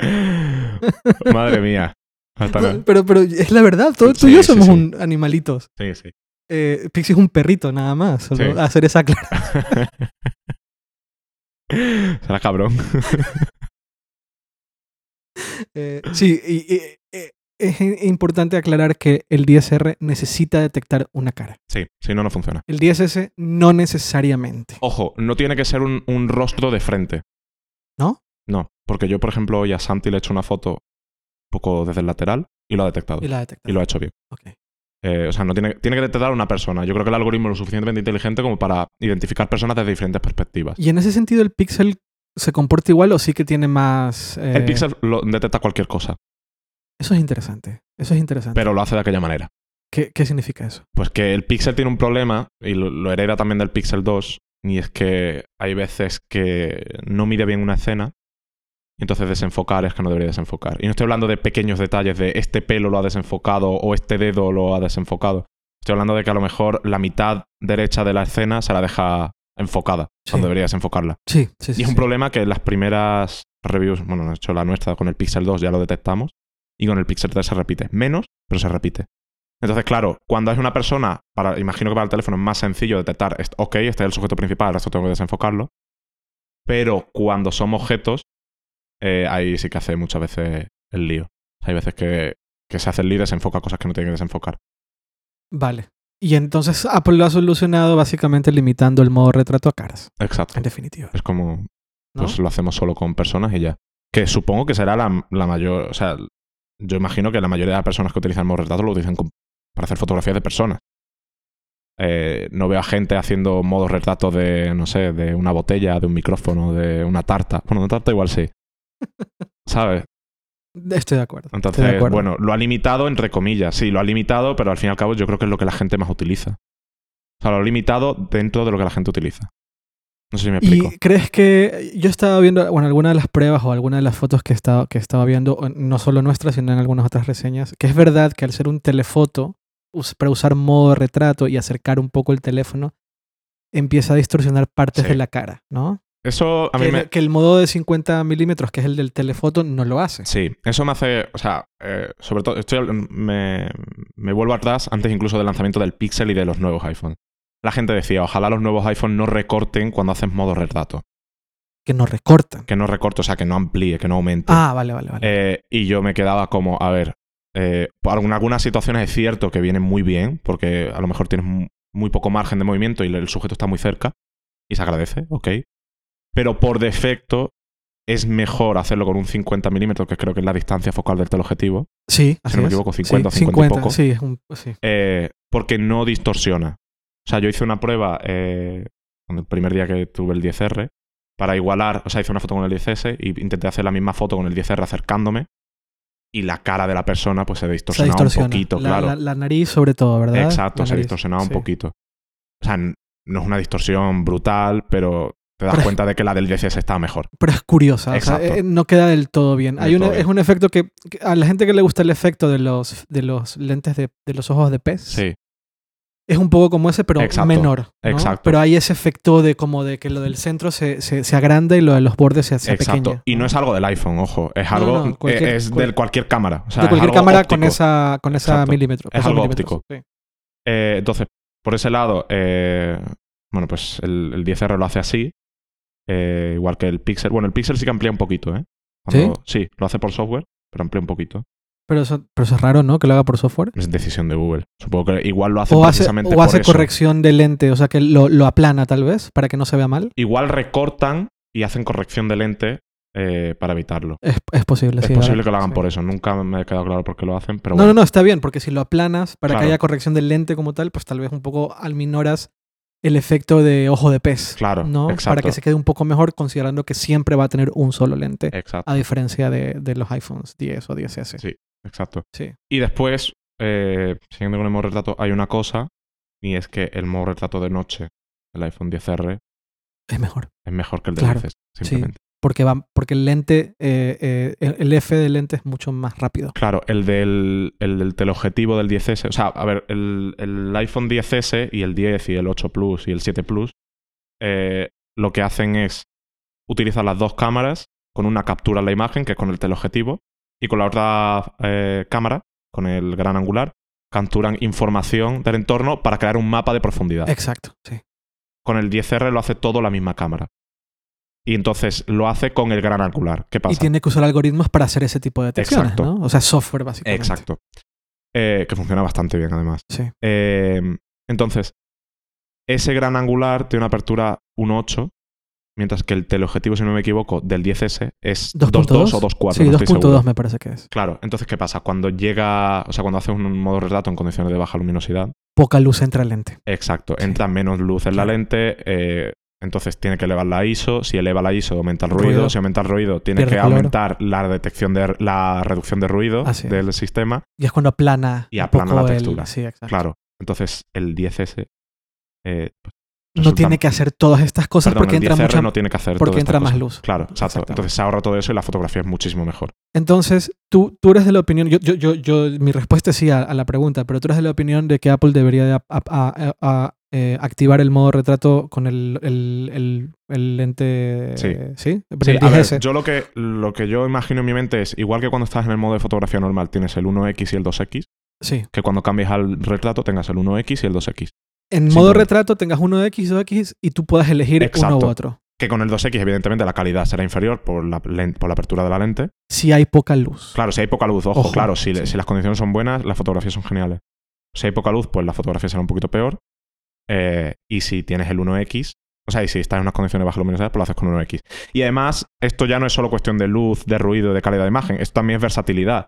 Madre mía. Hasta no- Pero, pero es la verdad, todos tú y yo sí, somos sí. un animalitos. Sí, sí. Eh, Pixie es un perrito nada más, solo hacer esa aclaración. Será cabrón. Eh, sí, y, y, eh, es importante aclarar que el 10R necesita detectar una cara. Sí, si no, no funciona. El 10S no necesariamente. Ojo, no tiene que ser un, un rostro de frente. ¿No? No, porque yo, por ejemplo, hoy a Santi le he hecho una foto un poco desde el lateral y lo ha detectado. Y la detecta. Y lo ha hecho bien. Ok. Eh, o sea, no tiene, tiene que detectar a una persona. Yo creo que el algoritmo es lo suficientemente inteligente como para identificar personas desde diferentes perspectivas. Y en ese sentido, el Pixel se comporta igual o sí que tiene más. eh, El Pixel lo detecta cualquier cosa, Eso es interesante. Eso es interesante. pero lo hace de aquella manera. ¿Qué, qué significa eso? Pues que el Pixel tiene un problema, y lo, lo hereda también del Pixel 2, y es que hay veces que no mide bien una escena, y entonces desenfocar es que no debería desenfocar. Y no estoy hablando de pequeños detalles de este pelo lo ha desenfocado o este dedo lo ha desenfocado. Estoy hablando de que a lo mejor la mitad derecha de la escena se la deja enfocada, Sí. cuando debería desenfocarla. Sí, sí, sí. Y es un sí. problema que en las primeras reviews, bueno, de hecho la nuestra con el Pixel 2 ya lo detectamos, y con el Pixel 3 se repite. Menos, pero se repite. Entonces, claro, cuando es una persona, para, imagino que para el teléfono es más sencillo detectar, ok, este es el sujeto principal, el resto tengo que desenfocarlo. Pero cuando son objetos, eh, ahí sí que hace muchas veces el lío. Hay veces que, que se hace el lío y desenfoca cosas que no tiene que desenfocar. Vale. Y entonces Apple lo ha solucionado básicamente limitando el modo retrato a caras, Exacto. en definitiva. Es como, ¿no? pues lo hacemos solo con personas y ya. Que supongo que será la, la mayor. O sea, yo imagino que la mayoría de las personas que utilizan modo retrato lo utilizan para hacer fotografías de personas. Eh, no veo a gente haciendo modo retrato de, no sé, de una botella, de un micrófono, de una tarta. Bueno, una tarta igual sí. ¿Sabes? Estoy de acuerdo. de Entonces, acuerdo. bueno, lo ha limitado entre comillas. Sí, lo ha limitado, pero al fin y al cabo yo creo que es lo que la gente más utiliza. O sea, lo ha limitado dentro de lo que la gente utiliza. No sé si me explico. ¿Y crees que yo estaba viendo, bueno, alguna de las pruebas o alguna de las fotos que estaba, que estaba viendo, no solo nuestras, sino en algunas otras reseñas, que es verdad que al ser un telefoto, para usar modo retrato y acercar un poco el teléfono, empieza a distorsionar partes Sí. de la cara, ¿no? Eso a mí que, me... que el modo de 50 milímetros, que es el del telefoto, no lo hace. Sí, eso me hace, o sea, eh, sobre todo, estoy, me, me vuelvo atrás antes incluso del lanzamiento del Pixel y de los nuevos iPhone. La gente decía, ojalá los nuevos iPhone no recorten cuando hacen modo retrato. Que no recortan. Que no recorte, o sea, que no amplíe, que no aumente. Ah, vale, vale, vale. Eh, y yo me quedaba como, a ver, eh, por algún- algunas situaciones es cierto que vienen muy bien, porque a lo mejor tienes mu- muy poco margen de movimiento y el sujeto está muy cerca, y se agradece, ok. Pero por defecto es mejor hacerlo con un 50 milímetros, que creo que es la distancia focal del teleobjetivo, sí, así no me equivoco, 50 sí, 50 y poco. Sí, es un, sí. eh, porque no distorsiona. O sea, yo hice una prueba eh, el primer día que tuve el 10R para igualar, o sea, hice una foto con el 10S y intenté hacer la misma foto con el 10R acercándome y la cara de la persona pues se distorsionaba distorsiona. un poquito, la, claro. la- la nariz sobre todo, ¿verdad? Exacto, se distorsionaba un sí. poquito. O sea, no es una distorsión brutal, pero te das Pero- cuenta de que la del 10S está mejor. Pero es curiosa, o sea, eh, no queda del todo bien. Del Hay una- todo bien. es un efecto que, que a la gente que le gusta el efecto de los, de los lentes de, de los ojos de pez, Sí, es un poco como ese, pero Exacto, menor. ¿no? exacto. Pero hay ese efecto de como de que lo del centro se, se, se agranda y lo de los bordes se hace exacto. pequeño. Y no es algo del iPhone, ojo. Es algo. no, cualquier- eh, es cual- de cualquier cámara. O sea, de cualquier cámara con esa, con esa milímetro. Es algo óptico. sí. Eh, entonces, por ese lado, eh, bueno, pues el, el 10R lo hace así. Eh, igual que el Pixel. Bueno, el Pixel sí que amplía un poquito, ¿eh? Cuando- ¿Sí? lo hace por software, pero amplía un poquito. Pero eso, pero eso es raro, ¿no? Que lo haga por software. Es decisión de Google. Supongo que igual lo hace O hace, precisamente o por hace eso. corrección de lente, o sea que lo, lo aplana tal vez para que no se vea mal. Igual recortan y hacen corrección de lente eh, para evitarlo. Es, es posible, es sí. posible ahora- que lo hagan sí. por eso. Nunca me ha quedado claro por qué lo hacen, pero No, bueno. no, no, está bien, porque si lo aplanas para Claro. que haya corrección del lente como tal, pues tal vez un poco alminoras el efecto de ojo de pez. Claro, ¿no? Para exacto. que se quede un poco mejor, considerando que siempre va a tener un solo lente, Exacto. a diferencia de, de los iPhones 10 o 10S. Sí. Exacto. Sí. Y después, eh, siguiendo con el modo retrato, hay una cosa, y es que el modo retrato de noche del iPhone 10R Es mejor. es mejor que el de Claro, 10S, simplemente. Porque, va, porque el lente, eh, eh, el el F del lente es mucho más rápido. Claro, el del, el del teleobjetivo del 10S, o sea, a ver, el, el iPhone 10S y el 10 y el 8 Plus y el 7 Plus, eh, lo que hacen es utilizar las dos cámaras con una captura en la imagen, que es con el teleobjetivo, y con la otra eh, cámara, con el gran angular, capturan información del entorno para crear un mapa de profundidad. Exacto, sí. Con el 10R lo hace todo la misma cámara. Y entonces lo hace con el gran angular. ¿Qué pasa? Y tiene que usar algoritmos para hacer ese tipo de detecciones, Exacto. ¿no? O sea, software básicamente. Exacto. Eh, que funciona bastante bien, además. Sí. Eh, entonces, ese gran angular tiene una apertura 1.8, mientras que el teleobjetivo, si no me equivoco, del 10S es 2.2 o 2.4. Sí, no estoy 2.2 seguro. me parece que es. Claro, entonces, ¿qué pasa? Cuando llega, o sea, cuando haces un modo retrato en condiciones de baja luminosidad, Poca luz entra al lente. exacto, Sí. entra menos luz en la lente, eh, entonces tiene que elevar la ISO, si eleva la ISO aumenta el ruido, Ruido. si aumenta el ruido tiene Pierde que color. aumentar la detección de la reducción de ruido del sistema, Y es cuando aplana. Y aplana la el- textura. Sí, exacto. claro. Entonces, el 10S eh, pues, No tiene que hacer todas estas cosas Perdón, porque entra 10R mucha... no tiene que hacer porque entra más luz. Claro, exacto. Entonces se ahorra todo eso y la fotografía es muchísimo mejor. Entonces, tú, tú eres de la opinión, yo, yo, yo, yo- mi respuesta es sí a, a la pregunta, pero tú eres de la opinión de que Apple debería de a- a- eh, activar el modo retrato con el, el, el- el lente... Sí. ¿Sí? Sí, el a ver, 10S. yo lo que, lo que yo imagino en mi mente es, igual que cuando estás en el modo de fotografía normal tienes el 1X y el 2X, Sí. que cuando cambies al retrato tengas el 1X y el 2X. En modo retrato tengas 1X, 2X y tú puedas elegir uno Exacto. u otro. Que con el 2X, evidentemente, la calidad será inferior por la, len- por la apertura de la lente. Si hay poca luz. Claro, si hay poca luz, ojo, Ojo, claro, si, le- sí. si las condiciones son buenas, las fotografías son geniales. Si hay poca luz, pues la fotografía será un poquito peor. Eh, y si tienes el 1X, o sea, y si estás en unas condiciones de baja luminosidad, pues lo haces con 1X. Y además, esto ya no es solo cuestión de luz, de ruido, de calidad de imagen, esto también es versatilidad.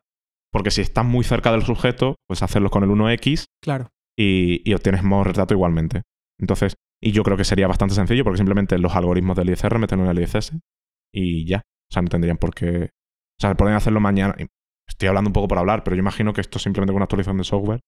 Porque si estás muy cerca del sujeto, pues hacerlo con el 1X Claro. Y, y obtienes modo retrato igualmente. Entonces, y yo creo que sería bastante sencillo porque simplemente los algoritmos del ISR meten en el ISS y ya. O sea, no tendrían por qué. O sea, pueden hacerlo mañana. Estoy hablando un poco por hablar, pero yo imagino que esto simplemente con una actualización de software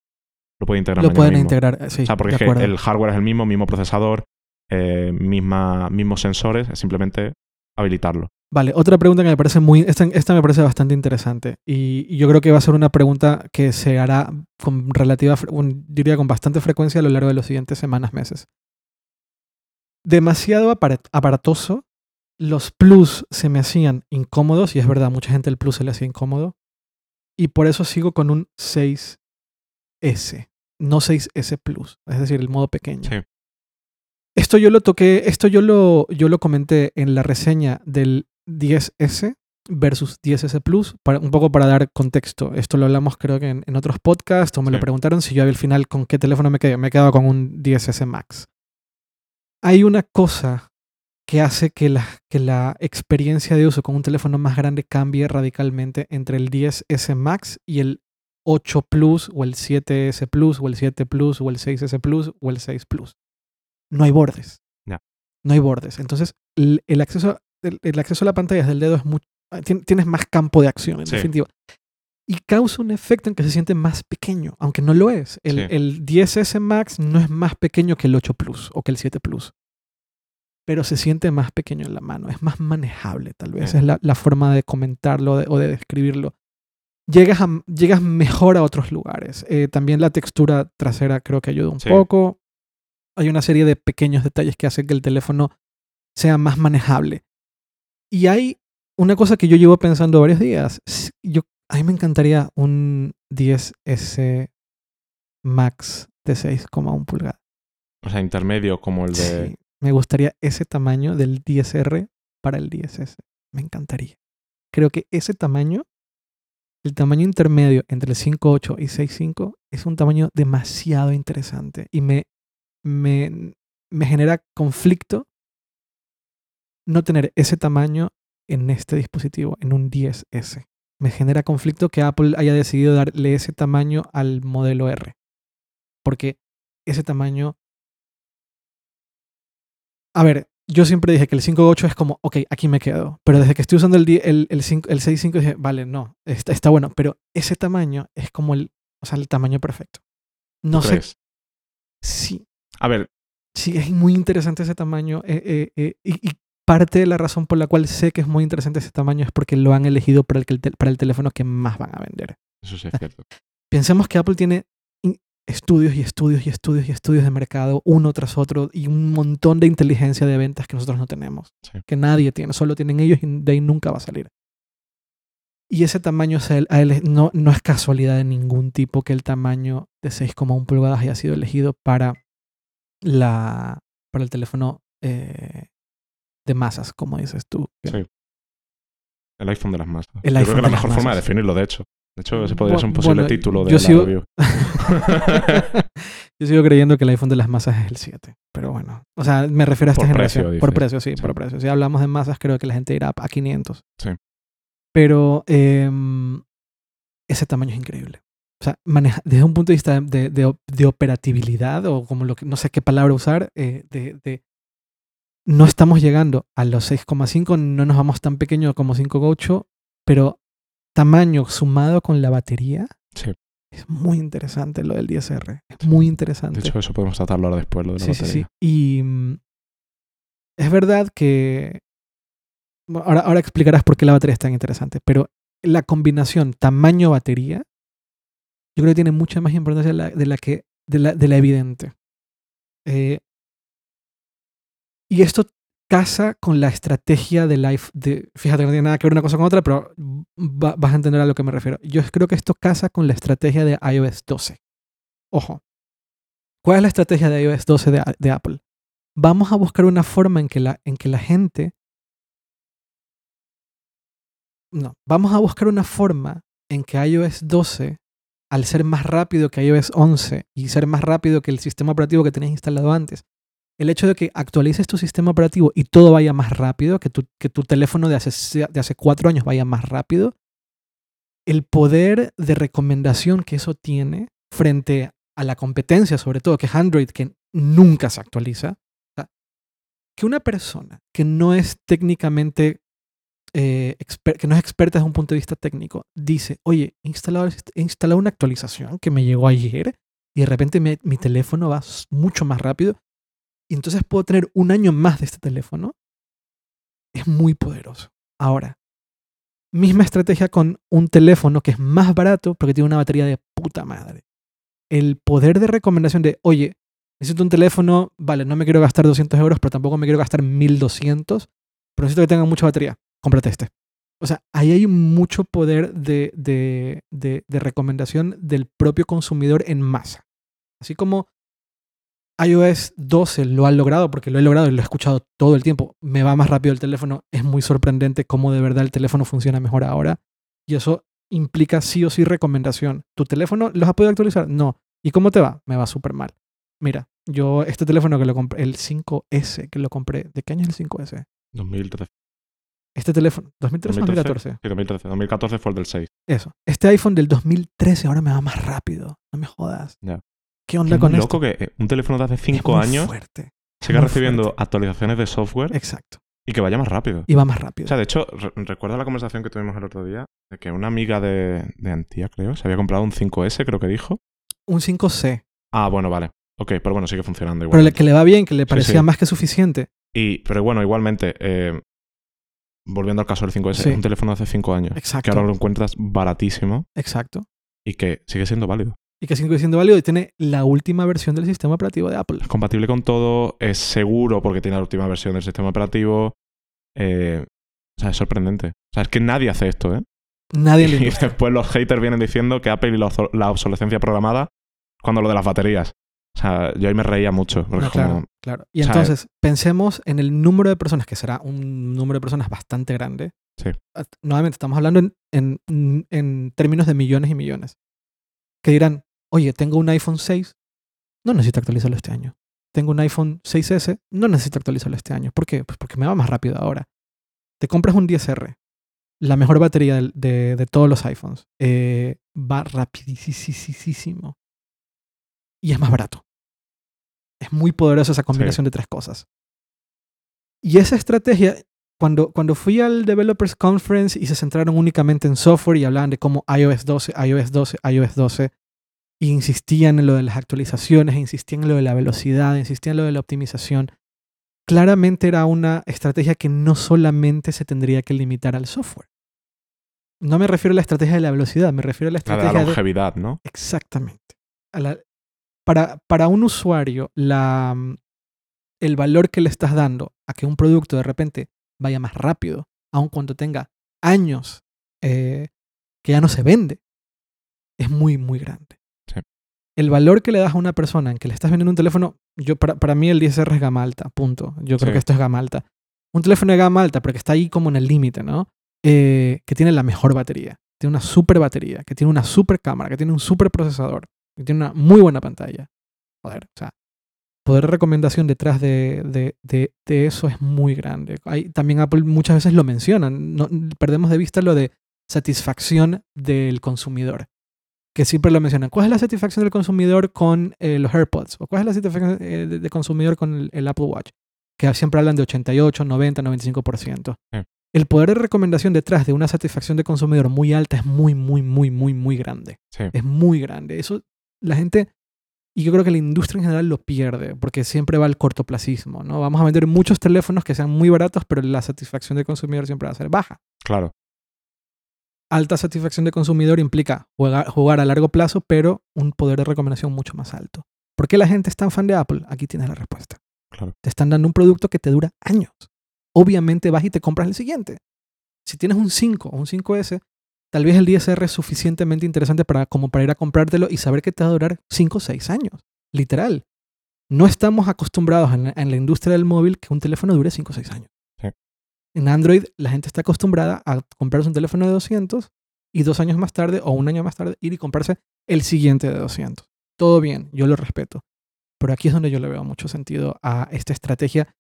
lo puede integrar Lo pueden mismo. integrar, sí. O sea, porque de es que el hardware es el mismo, mismo procesador, eh, misma, mismos sensores, es simplemente habilitarlo. Vale, otra pregunta que me parece muy. Esta, esta me parece bastante interesante. Y, y yo creo que va a ser una pregunta que se hará con relativa. un- diría con bastante frecuencia a lo largo de las siguientes semanas, meses. Demasiado apara- aparatoso. Los plus se me hacían incómodos. Y es verdad, mucha gente el plus se le hacía incómodo. Y por eso sigo con un 6S. No 6S Plus. Es decir, el modo pequeño. Sí. Esto yo lo toqué, esto yo lo, yo lo comenté en la reseña del 10S versus 10S Plus, para, un poco para dar contexto. Esto lo hablamos creo que en, en otros podcasts, o me lo preguntaron si yo al final con qué teléfono me quedé. Me he quedado con un 10S Max. Hay una cosa que hace que la, que la experiencia de uso con un teléfono más grande cambie radicalmente entre el 10S Max y el 8 Plus o el 7S Plus o el 7 Plus o el 6S Plus o el 6 Plus. No hay bordes. Ya. No hay bordes. Entonces, el, el acceso, el, el acceso a la pantalla desde el dedo es mucho. Tienes más campo de acción, en Sí. definitiva. Y causa un efecto en que se siente más pequeño, aunque no lo es. El, Sí. el 10S Max no es más pequeño que el 8 Plus o que el 7 Plus. Pero se siente más pequeño en la mano. Es más manejable, tal vez. Sí. Es la, la forma de comentarlo de- o de describirlo. Llegas, a- llegas mejor a otros lugares. Eh, también la textura trasera creo que ayuda un Sí. poco. Hay una serie de pequeños detalles que hacen que el teléfono sea más manejable. Y hay una cosa que yo llevo pensando varios días. Yo, a mí me encantaría un 10S Max de 6,1 pulgadas. O sea, intermedio como el de. Sí, Me gustaría ese tamaño del 10R para el 10S. Me encantaría. Creo que ese tamaño, el tamaño intermedio entre el 5.8 y 6.5, es un tamaño demasiado interesante y me, me, me genera conflicto no tener ese tamaño en este dispositivo, en un 10S. Me genera conflicto que Apple haya decidido darle ese tamaño al modelo R. Porque ese tamaño... A ver, yo siempre dije que el 5.8 es como, ok, aquí me quedo. Pero desde que estoy usando el, el, el, 6.5 dije, vale, no, está, está, bueno. Pero ese tamaño es como el, o sea, el tamaño perfecto. No sé. Sí. A ver, Sí, es muy interesante ese tamaño. eh, eh, eh, y, y parte de la razón por la cual sé que es muy interesante ese tamaño es porque lo han elegido para el, que el tel- para el teléfono que más van a vender. eso sí es cierto. Pensemos que Apple tiene estudios y estudios y estudios y estudios de mercado, uno tras otro, y un montón de inteligencia de ventas que nosotros no tenemos, Sí. que nadie tiene, solo tienen ellos y de ahí nunca va a salir. Y ese tamaño a él no, no es casualidad de ningún tipo que el tamaño de 6,1 pulgadas haya sido elegido para, la, para el teléfono eh, de masas, como dices tú. Sí. El iPhone de las masas. El Yo iPhone creo que la mejor forma de definirlo, de hecho. De hecho, ese podría ser un posible bueno, título de yo la sigo- review. Yo sigo creyendo que el iPhone de las masas es el 7. Pero bueno. O sea, me refiero a esta Por generación. precio, por precio, sí, Sí. por precio. Si hablamos de masas, creo que la gente irá a 500. Sí. Pero em, ese tamaño es increíble. O sea, maneja, desde un punto de vista de, de de operatividad, o como lo que, no sé qué palabra usar, eh, de, de- no estamos llegando a los 6,5, no nos vamos tan pequeño como 5,8, pero tamaño sumado con la batería Sí. es muy interesante lo del 10R. Es muy interesante. De hecho, eso podemos tratarlo ahora después, lo de la sí, sí, batería. sí. Y mm, es verdad que... ahora, ahora explicarás por qué la batería es tan interesante, pero la combinación tamaño-batería, yo creo que tiene mucha más importancia de la, que, de la, de la evidente. Eh, y esto casa con la estrategia de Life. De, fíjate que no tiene nada que ver una cosa con otra, pero va- vas a entender a lo que me refiero. Yo creo que esto casa con la estrategia de iOS 12. Ojo. ¿Cuál es la estrategia de iOS 12 de, de Apple? Vamos a buscar una forma en que la, en que la gente. No, vamos a buscar una forma en que iOS 12, al ser más rápido que iOS 11 y ser más rápido que el sistema operativo que tenías instalado antes, el hecho de que actualices tu sistema operativo y todo vaya más rápido, que tu, que tu teléfono de hace, de hace cuatro años vaya más rápido, el poder de recomendación que eso tiene frente a la competencia, sobre todo, que es Android, que nunca se actualiza, que una persona que no es técnicamente, eh, que no es experta desde un punto de vista técnico, dice, oye, he instalado, una actualización que me llegó ayer y de repente mi teléfono va mucho más rápido y entonces puedo tener un año más de este teléfono, es muy poderoso. Ahora, misma estrategia con un teléfono que es más barato porque tiene una batería de puta madre. El poder de recomendación de, oye, necesito un teléfono, vale, no me quiero gastar 200 euros, pero tampoco me quiero gastar 1200, pero necesito que tenga mucha batería, cómprate este. O sea, ahí hay mucho poder de, de, de, recomendación del propio consumidor en masa. Así como iOS 12 lo ha logrado, porque lo he logrado y lo he escuchado todo el tiempo. Me va más rápido el teléfono. Es muy sorprendente cómo de verdad el teléfono funciona mejor ahora. Y eso implica sí o sí recomendación. ¿Tu teléfono los ha podido actualizar? No. ¿Y cómo te va? Me va súper mal. Mira, yo este teléfono que lo compré, el 5S que lo compré, ¿de qué año es el 5S? 2013. Este teléfono, 2013 o 2013. 2014. Sí, 2013. 2014 fue el del 6. Eso. Este iPhone del 2013 ahora me va más rápido. No me jodas. Ya. ¿Qué onda con esto? loco que eh, un teléfono de hace Es 5 muy años fuerte. siga muy recibiendo fuerte. actualizaciones de software Exacto. y que vaya más rápido. Y va más rápido. O sea, de hecho, re- recuerdo la conversación que tuvimos el otro día de que una amiga de, de Antía, creo, se había comprado un 5S, creo que dijo. un 5C. Ah, bueno, vale. Ok, pero bueno, sigue funcionando igual. Pero que le va bien, que le parecía sí. más que suficiente. Y, pero bueno, igualmente, eh, volviendo al caso del 5S, Sí. es un teléfono de hace 5 años. Exacto. Que ahora lo encuentras baratísimo Exacto. y que sigue siendo válido. Y que sigue siendo válido y tiene la última versión del sistema operativo de Apple. Es compatible con todo, es seguro porque tiene la última versión del sistema operativo. eh, o sea, es sorprendente. O sea, es que nadie hace esto, ¿eh? Nadie le Y después los haters vienen diciendo que Apple y la obsolescencia programada cuando lo de las baterías. O sea, yo ahí me reía mucho. No, como, claro, claro. Y entonces, pensemos en el número de personas, que será un número de personas bastante grande. Sí. At- Nuevamente, estamos hablando en, en- en términos de millones y millones. Que dirán, oye, tengo un iPhone 6, no necesito actualizarlo este año. Tengo un iPhone 6S, no necesito actualizarlo este año. ¿Por qué? Pues porque me va más rápido ahora. Te compras un 10R, la mejor batería de, de todos los iPhones. eh, va rapidísimo. Y es más barato. Es muy poderosa esa combinación de tres cosas. Y esa estrategia, cuando, cuando fui al Developers Conference y se centraron únicamente en software y hablaban de cómo iOS 12, iOS 12, iOS 12, e insistían en lo de las actualizaciones, insistían en lo de la velocidad, insistían en lo de la optimización, claramente era una estrategia que no solamente se tendría que limitar al software. No me refiero a la estrategia de la velocidad, me refiero a la la de la estrategia de, longevidad, ¿no? Exactamente. A la- para, para un usuario, la, mm, el valor que le estás dando a que un producto de repente vaya más rápido, aun cuando tenga años eh, que ya no se vende, es muy, muy grande. Sí. El valor que le das a una persona en que le estás vendiendo un teléfono, yo para, para mí el 10R es gama alta, punto. Yo creo Sí. que esto es gama alta. Un teléfono de gama alta, pero que está ahí como en el límite, ¿no? Eh, que tiene la mejor batería, tiene una super batería, que tiene una super cámara, que tiene un super procesador, que tiene una muy buena pantalla. Joder, o sea, poder de recomendación detrás de, de- de- de eso es muy grande. Hay, también Apple muchas veces lo menciona, no, perdemos de vista lo de satisfacción del consumidor, que siempre lo mencionan. ¿Cuál es la satisfacción del consumidor con eh, los AirPods? ¿O cuál es la satisfacción eh, de- del consumidor con el, el Apple Watch? Que siempre hablan de 88, 90, 95%. Sí. El poder de recomendación detrás de una satisfacción de consumidor muy alta es muy, muy, muy, muy, muy grande Sí. es muy grande. Eso la gente, y yo creo que la industria en general lo pierde, porque siempre va al cortoplacismo, ¿no? Vamos a vender muchos teléfonos que sean muy baratos, pero la satisfacción del consumidor siempre va a ser baja. Claro. Alta satisfacción de consumidor implica jugar, jugar a largo plazo, pero un poder de recomendación mucho más alto. ¿Por qué la gente es tan fan de Apple? Aquí tienes la respuesta. Claro. Te están dando un producto que te dura años. Obviamente vas y te compras el siguiente. Si tienes un 5 o un 5S, tal vez el 10R es suficientemente interesante para, como para ir a comprártelo y saber que te va a durar 5 o 6 años. Literal. No estamos acostumbrados en la, en la industria del móvil que un teléfono dure 5 o 6 años. Sí. En Android la gente está acostumbrada a comprarse un teléfono de 200 y dos años más tarde o un año más tarde ir y comprarse el siguiente de 200. Todo bien, yo lo respeto. Pero aquí es donde yo le veo mucho sentido a esta estrategia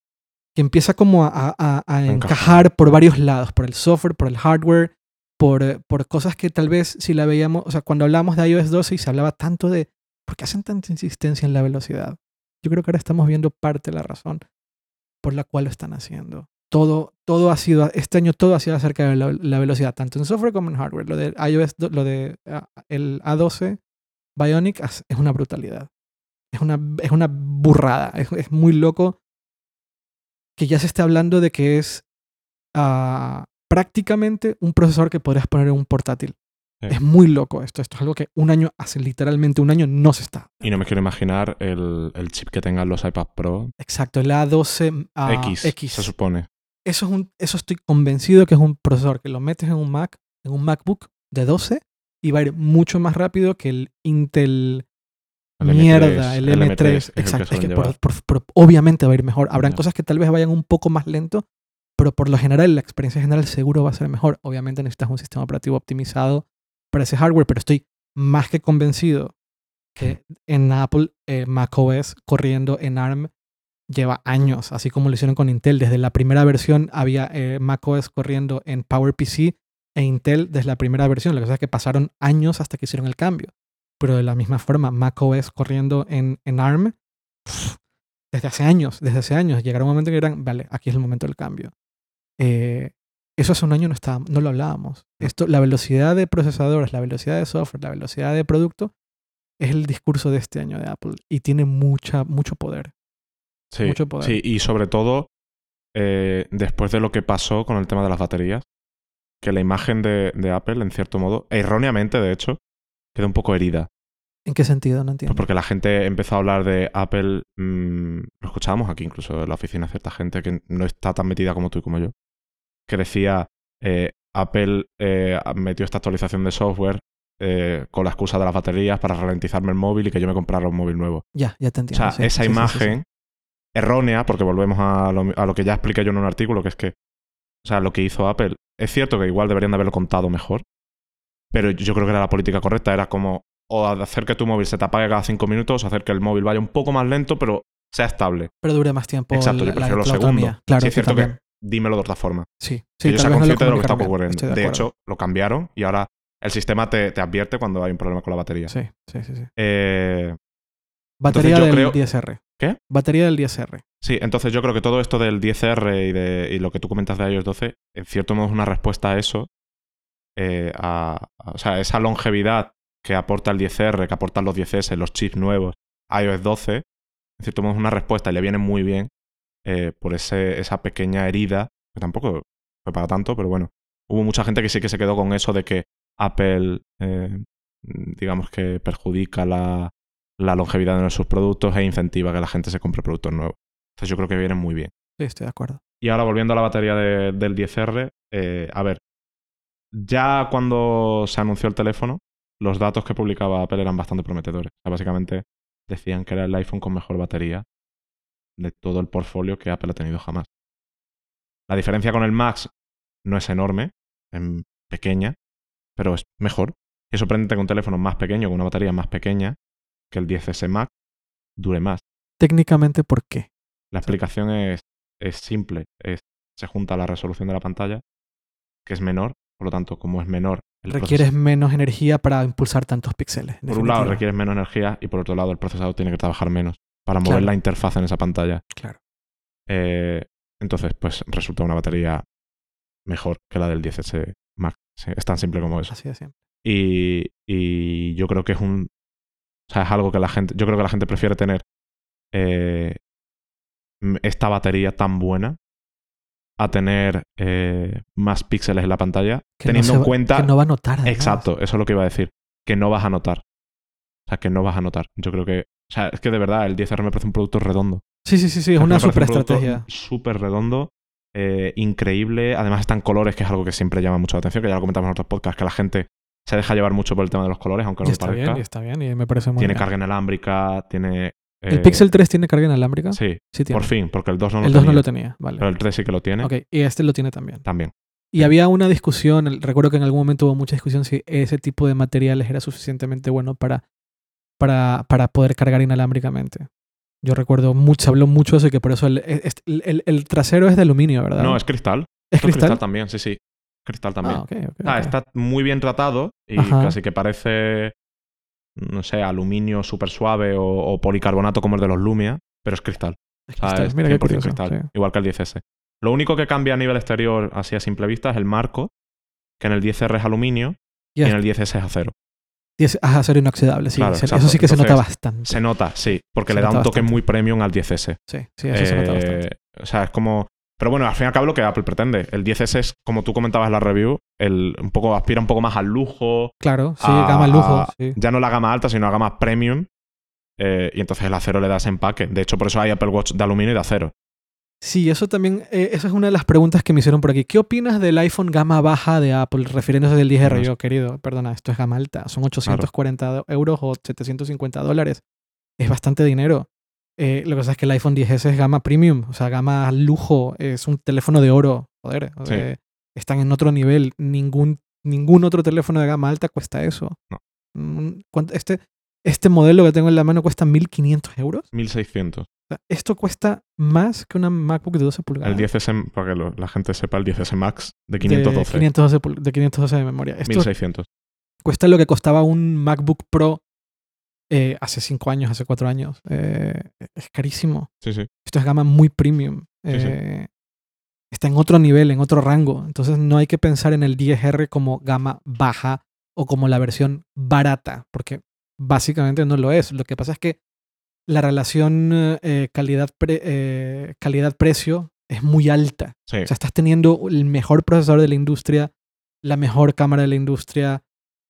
que empieza como a, encajar por varios lados, por el software, por el hardware, por, eh, por cosas que tal vez si la veíamos, o sea, cuando hablamos de iOS 12 y se hablaba tanto de por qué hacen tanta insistencia en la velocidad. Yo creo que ahora estamos viendo parte de la razón por la cual lo están haciendo. Todo, todo ha sido, este año todo ha sido acerca de la, velocidad, tanto en software como en hardware. Lo de iOS, lo de ah, el A12 Bionic es una brutalidad. Es una, es una burrada. Es, es muy loco que ya se esté hablando de que es ah, prácticamente un procesador que podrías poner en un portátil. Sí. Es muy loco esto. Esto es algo que un año, hace literalmente un año, no se está. Y no me quiero imaginar el, el chip que tengan los iPad Pro Exacto, el A12 ah, X, X. se supone. Eso, es un, eso estoy convencido que es un procesador que lo metes en un Mac, en un MacBook de 12 y va a ir mucho más rápido que el Intel El M3, mierda, el el M3. M3, que es el que Exacto, es que por- llevar. por- por- obviamente va a ir mejor. Habrán cosas que tal vez vayan un poco más lento, pero por lo general la experiencia general seguro va a ser mejor. Obviamente necesitas un sistema operativo optimizado para ese hardware, pero estoy más que convencido que en Apple eh, macOS corriendo en ARM lleva años, así como lo hicieron con Intel. Desde la primera versión había eh, macOS corriendo en PowerPC e Intel desde la primera versión. Lo que pasa es que pasaron años hasta que hicieron el cambio. Pero de la misma forma, macOS corriendo en, en ARM, pff, desde hace años, desde hace años, llegará un momento que dirán, vale, aquí es el momento del cambio. Eh, eso hace un año no, estaba, no lo hablábamos. Esto, la velocidad de procesadores, la velocidad de software, la velocidad de producto, es el discurso de este año de Apple y tiene mucha, mucho poder. Sí, Mucho poder. sí, y sobre todo eh, después de lo que pasó con el tema de las baterías, que la imagen de, de Apple, en cierto modo, erróneamente de hecho, queda un poco herida. ¿En qué sentido? No Pues entiendo. porque la gente empezó a hablar de Apple, mm, lo escuchábamos aquí incluso en la oficina, cierta gente que no está tan metida como tú y como yo, que decía, eh, Apple eh, metió esta actualización de software eh, con la excusa de las baterías para ralentizarme el móvil y que yo me comprara un móvil nuevo. Ya, ya te O entiendo. sea, sí, esa sí, sí, imagen errónea, porque volvemos a lo, a lo que ya expliqué yo en un artículo, que es que, o sea, lo que hizo Apple, es cierto que igual deberían de haberlo contado mejor, pero yo creo que era la política correcta, era como o hacer que tu móvil se te apague cada cinco minutos, o hacer que el móvil vaya un poco más lento, pero sea estable. Pero dure más tiempo. Exacto, la- yo prefiero la, lo la segundo. Claro, sí, es yo cierto que dímelo de otra forma. Sí, que sí, yo tal sea no consciente de lo que está ocurriendo. De, de, hecho, lo cambiaron y ahora el sistema te, te advierte cuando hay un problema con la batería. Sí, sí, sí. sí. Eh, Batería yo del creo- 10R. ¿Qué? Batería del 10R. Sí, entonces yo creo que todo esto del 10R y, de, y lo que tú comentas de iOS 12, en cierto modo es una respuesta a eso, eh, a, a- o sea, esa longevidad que aporta el 10R, que aportan los 10S, los chips nuevos, iOS 12, en cierto modo es una respuesta y le viene muy bien eh, por ese, esa pequeña herida, que tampoco fue para tanto, pero bueno, hubo mucha gente que sí que se quedó con eso de que Apple, eh, digamos que perjudica la, la longevidad de sus productos e incentiva que la gente se compre productos nuevos. Entonces yo creo que vienen muy bien. Sí, estoy de acuerdo. Y ahora volviendo a la batería de- del 10R, eh, a ver, ya cuando se anunció el teléfono, los datos que publicaba Apple eran bastante prometedores. O sea, básicamente decían que era el iPhone con mejor batería de todo el portfolio que Apple ha tenido jamás. La diferencia con el Max no es enorme, es pequeña, pero es mejor. Es sorprendente que un teléfono más pequeño, con una batería más pequeña que el 10S Max, dure más. Técnicamente, ¿por qué? La explicación es, es simple. Es, se junta la resolución de la pantalla, que es menor. Por lo tanto, como es menor, Requieres menos energía para impulsar tantos píxeles. por un lado requieres menos energía y por otro lado el procesador tiene que trabajar menos para mover Claro. la interfaz en esa pantalla. Claro. Eh, entonces, pues resulta una batería mejor que la del 10S Max. Sí, es tan simple como eso. Así de. Y, y yo creo que es un. O sea, es algo que la gente. Yo creo que la gente prefiere tener eh, esta batería tan buena a tener eh, más píxeles en la pantalla, Que teniendo en va- cuenta. Que no va a notar. además. Exacto, eso es lo que iba a decir. Que no vas a notar. O sea, que no vas a notar. Yo creo que. O sea, es que de verdad, el 10R me parece un producto redondo. Sí, sí, sí, sí. Es una super estrategia. Súper redondo, eh, increíble. Además está en colores, que es algo que siempre llama mucho la atención, que ya lo comentamos en otros podcasts, que la gente se deja llevar mucho por el tema de los colores, aunque no está parezca. bien, y está bien. Y me parece muy tiene bien. carga inalámbrica, tiene... ¿El eh, Pixel 3 tiene carga inalámbrica? Sí, Sí tiene. por fin, porque el 2 no lo el 2 tenía. no lo tenía. Vale. Pero el 3 sí que lo tiene. Ok, y este lo tiene también. También. Y había una discusión, el- recuerdo que en algún momento hubo mucha discusión si ese tipo de materiales era suficientemente bueno para, para, para poder cargar inalámbricamente. Yo recuerdo mucho, habló mucho de eso y que por eso el, es- el- el- el trasero es de aluminio, ¿verdad? No, es cristal. ¿Es cristal. también, sí, sí. Cristal también. Ah, ok, ok, Ah, está muy bien tratado y Ajá. casi que parece, no sé, aluminio súper suave o, o policarbonato como el de los Lumia, pero es cristal. Es O sea, cristal. es Mira qué 100% curioso. cristal, sí. igual que el 10S. Lo único que cambia a nivel exterior, así a simple vista, es el marco, que en el 10R es aluminio Y y en el 10S es acero. ah, acero inoxidable, sí. Claro, se- eso sí que se nota bastante. Se nota, sí, porque Se le da un toque bastante. muy premium al 10S. Sí, sí, eso se nota Eh, bastante. O sea, es como... Pero bueno, al fin y al cabo lo que Apple pretende. El 10S es, como tú comentabas en la review, el, un poco aspira un poco más al lujo, Claro, sí, a- gama lujo. a- sí. ya no la gama alta, sino la gama premium. eh, y entonces el acero le da ese empaque. De hecho, por eso hay Apple Watch de aluminio y de acero. Sí, eso también, eh, esa es una de las preguntas que me hicieron por aquí. ¿Qué opinas del iPhone gama baja de Apple, refiriéndose del 10R? Bueno, es- Yo, querido, perdona, esto es gama alta. Son 840 do- euros o 750 dólares. Es bastante dinero. Eh, lo que pasa es que el iPhone 10S es gama premium, o sea, gama lujo, es un teléfono de oro. Joder, Sí. eh, están en otro nivel. Ningún, ningún otro teléfono de gama alta cuesta eso. No. Mm, ¿cuánto- Este, este modelo que tengo en la mano cuesta 1.500 euros. 1600. O sea, esto cuesta más que una MacBook de 12 pulgadas. El 10S, para que lo- la gente sepa, el 10S Max de de 512. 512, pul- de 512 de memoria. Esto 1600. cuesta lo que costaba un MacBook Pro eh, hace 5 años, hace 4 años. Eh, es carísimo. Sí, sí. Esto es gama muy premium. Sí. Eh, Está en otro nivel, en otro rango. Entonces no hay que pensar en el 10R como gama baja o como la versión barata, porque básicamente no lo es. Lo que pasa es que la relación calidad pre- calidad-precio es muy alta. O sea, estás teniendo el mejor procesador de la industria, la mejor cámara de la industria,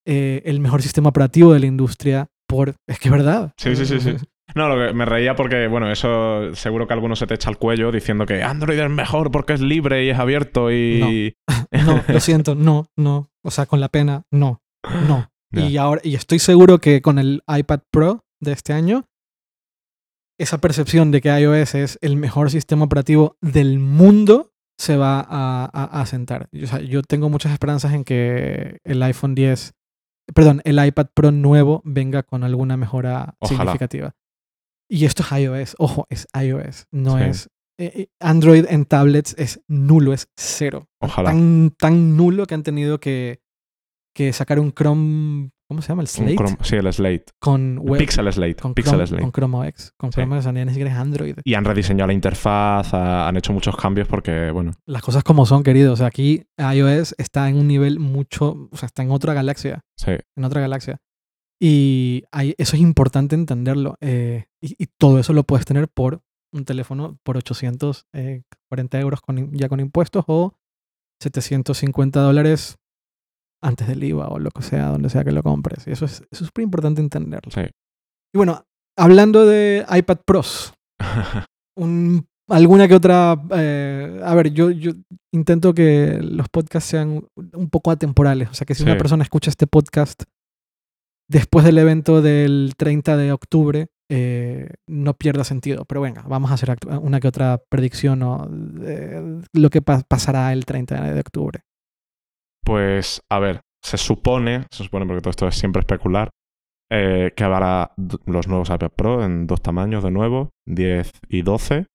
el mejor sistema operativo de la industria. Por... Es que es verdad. Sí, sí, sí, sí. No, lo que me reía porque, bueno, eso seguro que alguno se te echa al cuello diciendo que Android es mejor porque es libre y es abierto y... No, lo siento, no, no. O sea, con la pena, no, no. Y, ahora, y estoy seguro que con el iPad Pro de este año, esa percepción de que iOS es el mejor sistema operativo del mundo se va a, a, a sentar. O sea, yo tengo muchas esperanzas en que el iPhone 10, perdón, el iPad Pro nuevo venga con alguna mejora Ojalá. significativa. Y esto es iOS, ojo, es iOS, no Sí. es... eh, eh, Android en tablets es nulo, es cero. Ojalá. Tan, tan nulo que han tenido que, que sacar un Chrome, ¿cómo se llama? El Slate. Sí, el Slate. Con web, Pixel Slate. con Pixel Chrome, Slate. con Chrome OS. Con Sí. Chrome OS, ni siquiera es Android. Y han rediseñado la interfaz, ha- han hecho muchos cambios porque, bueno, Las cosas como son, queridos. O sea, aquí iOS está en un nivel mucho, o sea, está en otra galaxia, sí, en otra galaxia. Y hay- eso es importante entenderlo. eh, y, y todo eso lo puedes tener por un teléfono por 840 euros con, ya con impuestos o 750 dólares antes del IVA o lo que sea, donde sea que lo compres. Y eso es eso es súper importante entenderlo. sí. Y bueno, hablando de iPad Pros, un- alguna que otra. eh, a ver, yo, yo intento que los podcasts sean un poco atemporales. O sea, que si una Sí. persona escucha este podcast después del evento del 30 de octubre, eh, no pierda sentido. Pero venga, vamos a hacer una que otra predicción o de lo que pa- pasará el 30 de octubre. Pues, a ver, se supone, se supone porque todo esto es siempre especular, eh, que habrá los nuevos iPad Pro en dos tamaños de nuevo, 10 y 12.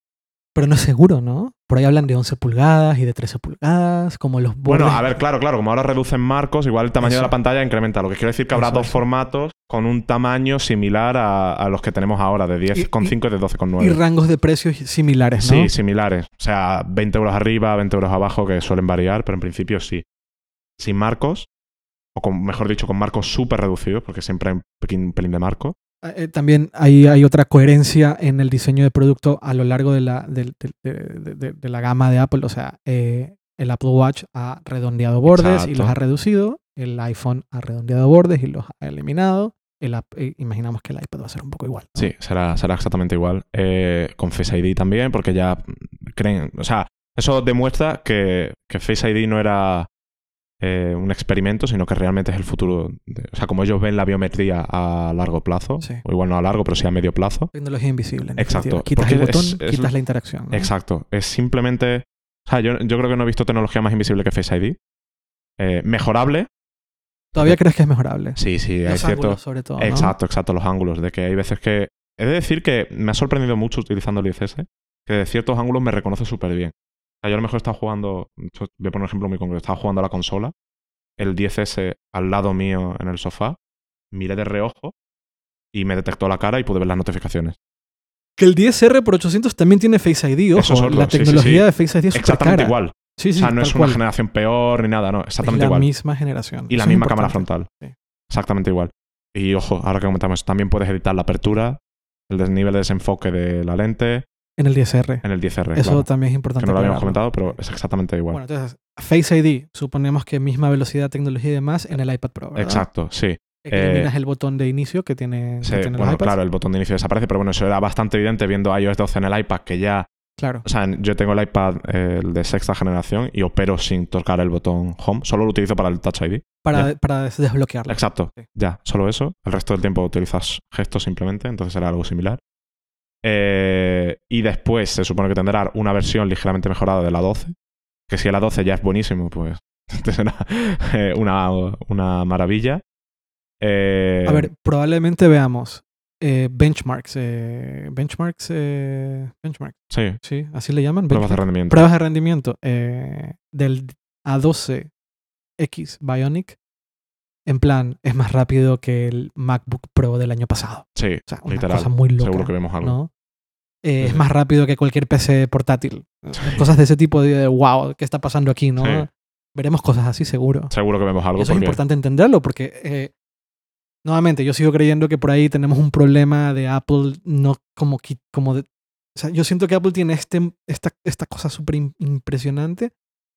Pero no es seguro, ¿no? Por ahí hablan de 11 pulgadas y de 13 pulgadas, como los bordes. Bueno, a ver, claro, claro, como ahora reducen marcos, igual el tamaño Eso. de la pantalla incrementa. Lo que quiero decir que habrá Eso, dos eso. formatos con un tamaño similar a, a los que tenemos ahora, de 10,5 y, de Y 12,9. rangos de precios similares, ¿no? Sí, similares. O sea, 20 euros arriba, 20 euros abajo, que suelen variar, pero en principio sí. Sin marcos, o con, mejor dicho, con marcos súper reducidos, porque siempre hay un pequeño- un pelín de marco. Eh, también hay, hay otra coherencia en el diseño de producto a lo largo de la, de, de- de la gama de Apple. O sea, eh, el Apple Watch ha redondeado bordes y los ha reducido. El iPhone ha redondeado bordes y los ha eliminado. El, eh, imaginamos que el iPad va a ser un poco igual. ¿no? Sí, será, será exactamente igual. Con Face ID también, porque ya creen. O sea, eso demuestra que, que Face ID no era eh, un experimento, sino que realmente es el futuro. de- o sea, como ellos ven la biometría a largo plazo, Sí. o igual no a largo, pero sí a medio plazo. Tecnología invisible. Exacto. Quitas el botón, es- es quitas la interacción. ¿no? Exacto. Es simplemente. O sea, yo, yo creo que no he visto tecnología más invisible que Face ID. Eh, mejorable. ¿Todavía crees que es mejorable? Sí, sí, hay Los cierto. ángulos, sobre todo. ¿no? Exacto, exacto, los ángulos. De que hay veces que. He de decir que me ha sorprendido mucho utilizando el IFS, que de ciertos ángulos me reconoce súper bien. O sea, yo a lo mejor estaba jugando. Voy a poner un ejemplo muy concreto. Estaba jugando a la consola, el 10S al lado mío en el sofá, miré de reojo y me detectó la cara y pude ver las notificaciones. Que el 10R por 800 también tiene Face ID. Ojo, es la sí, sí, tecnología sí. de Face ID es Exactamente igual. Sí, O sea, no es una cual. generación peor ni nada, no. Es Exactamente la igual. misma generación. Y la Eso es misma cámara frontal. Exactamente igual. Y ojo, ahora que comentamos, también puedes editar la apertura, el desnivel de desenfoque de la lente En el 10R. en el 10R. Eso claro. también es importante. que no lo habíamos comentado, pero es exactamente igual. Bueno, entonces, Face ID, suponemos que misma velocidad, tecnología y demás en el iPad Pro. ¿verdad? Exacto, sí. Que Eh, eliminas el botón de inicio que tiene, que Sí, tienen los bueno, claro, el botón de inicio desaparece, pero bueno, eso era bastante evidente viendo iOS 12 en el iPad, que ya, Claro. o sea, yo tengo el iPad eh, de sexta generación y opero sin tocar el botón Home, solo lo utilizo para el Touch ID. Para, para des- desbloquearlo. Exacto, Sí. ya, solo eso. El resto del tiempo utilizas gestos simplemente, entonces será algo similar. Eh, y después se supone que tendrá una versión ligeramente mejorada de la 12, que si la 12 ya es buenísimo, pues será eh, una, una maravilla. Eh, A ver, probablemente veamos eh, benchmarks. eh, benchmarks. benchmarks. sí, Sí, así le llaman. pruebas de rendimiento. Pruebas de rendimiento del A12X Bionic. En plan, es más rápido que el MacBook Pro del año pasado. Sí, O sea, una literal. cosa muy loca. Seguro que vemos algo. ¿no? Eh, es más rápido que cualquier PC portátil. Sí. Cosas de ese tipo de, wow, ¿qué está pasando aquí? ¿no? Sí. Veremos cosas así seguro. Seguro que vemos algo. Eso es importante entenderlo porque, eh, nuevamente, yo sigo creyendo que por ahí tenemos un problema de Apple, no como, como de... O sea, yo siento que Apple tiene este, esta, esta cosa súper im- impresionante,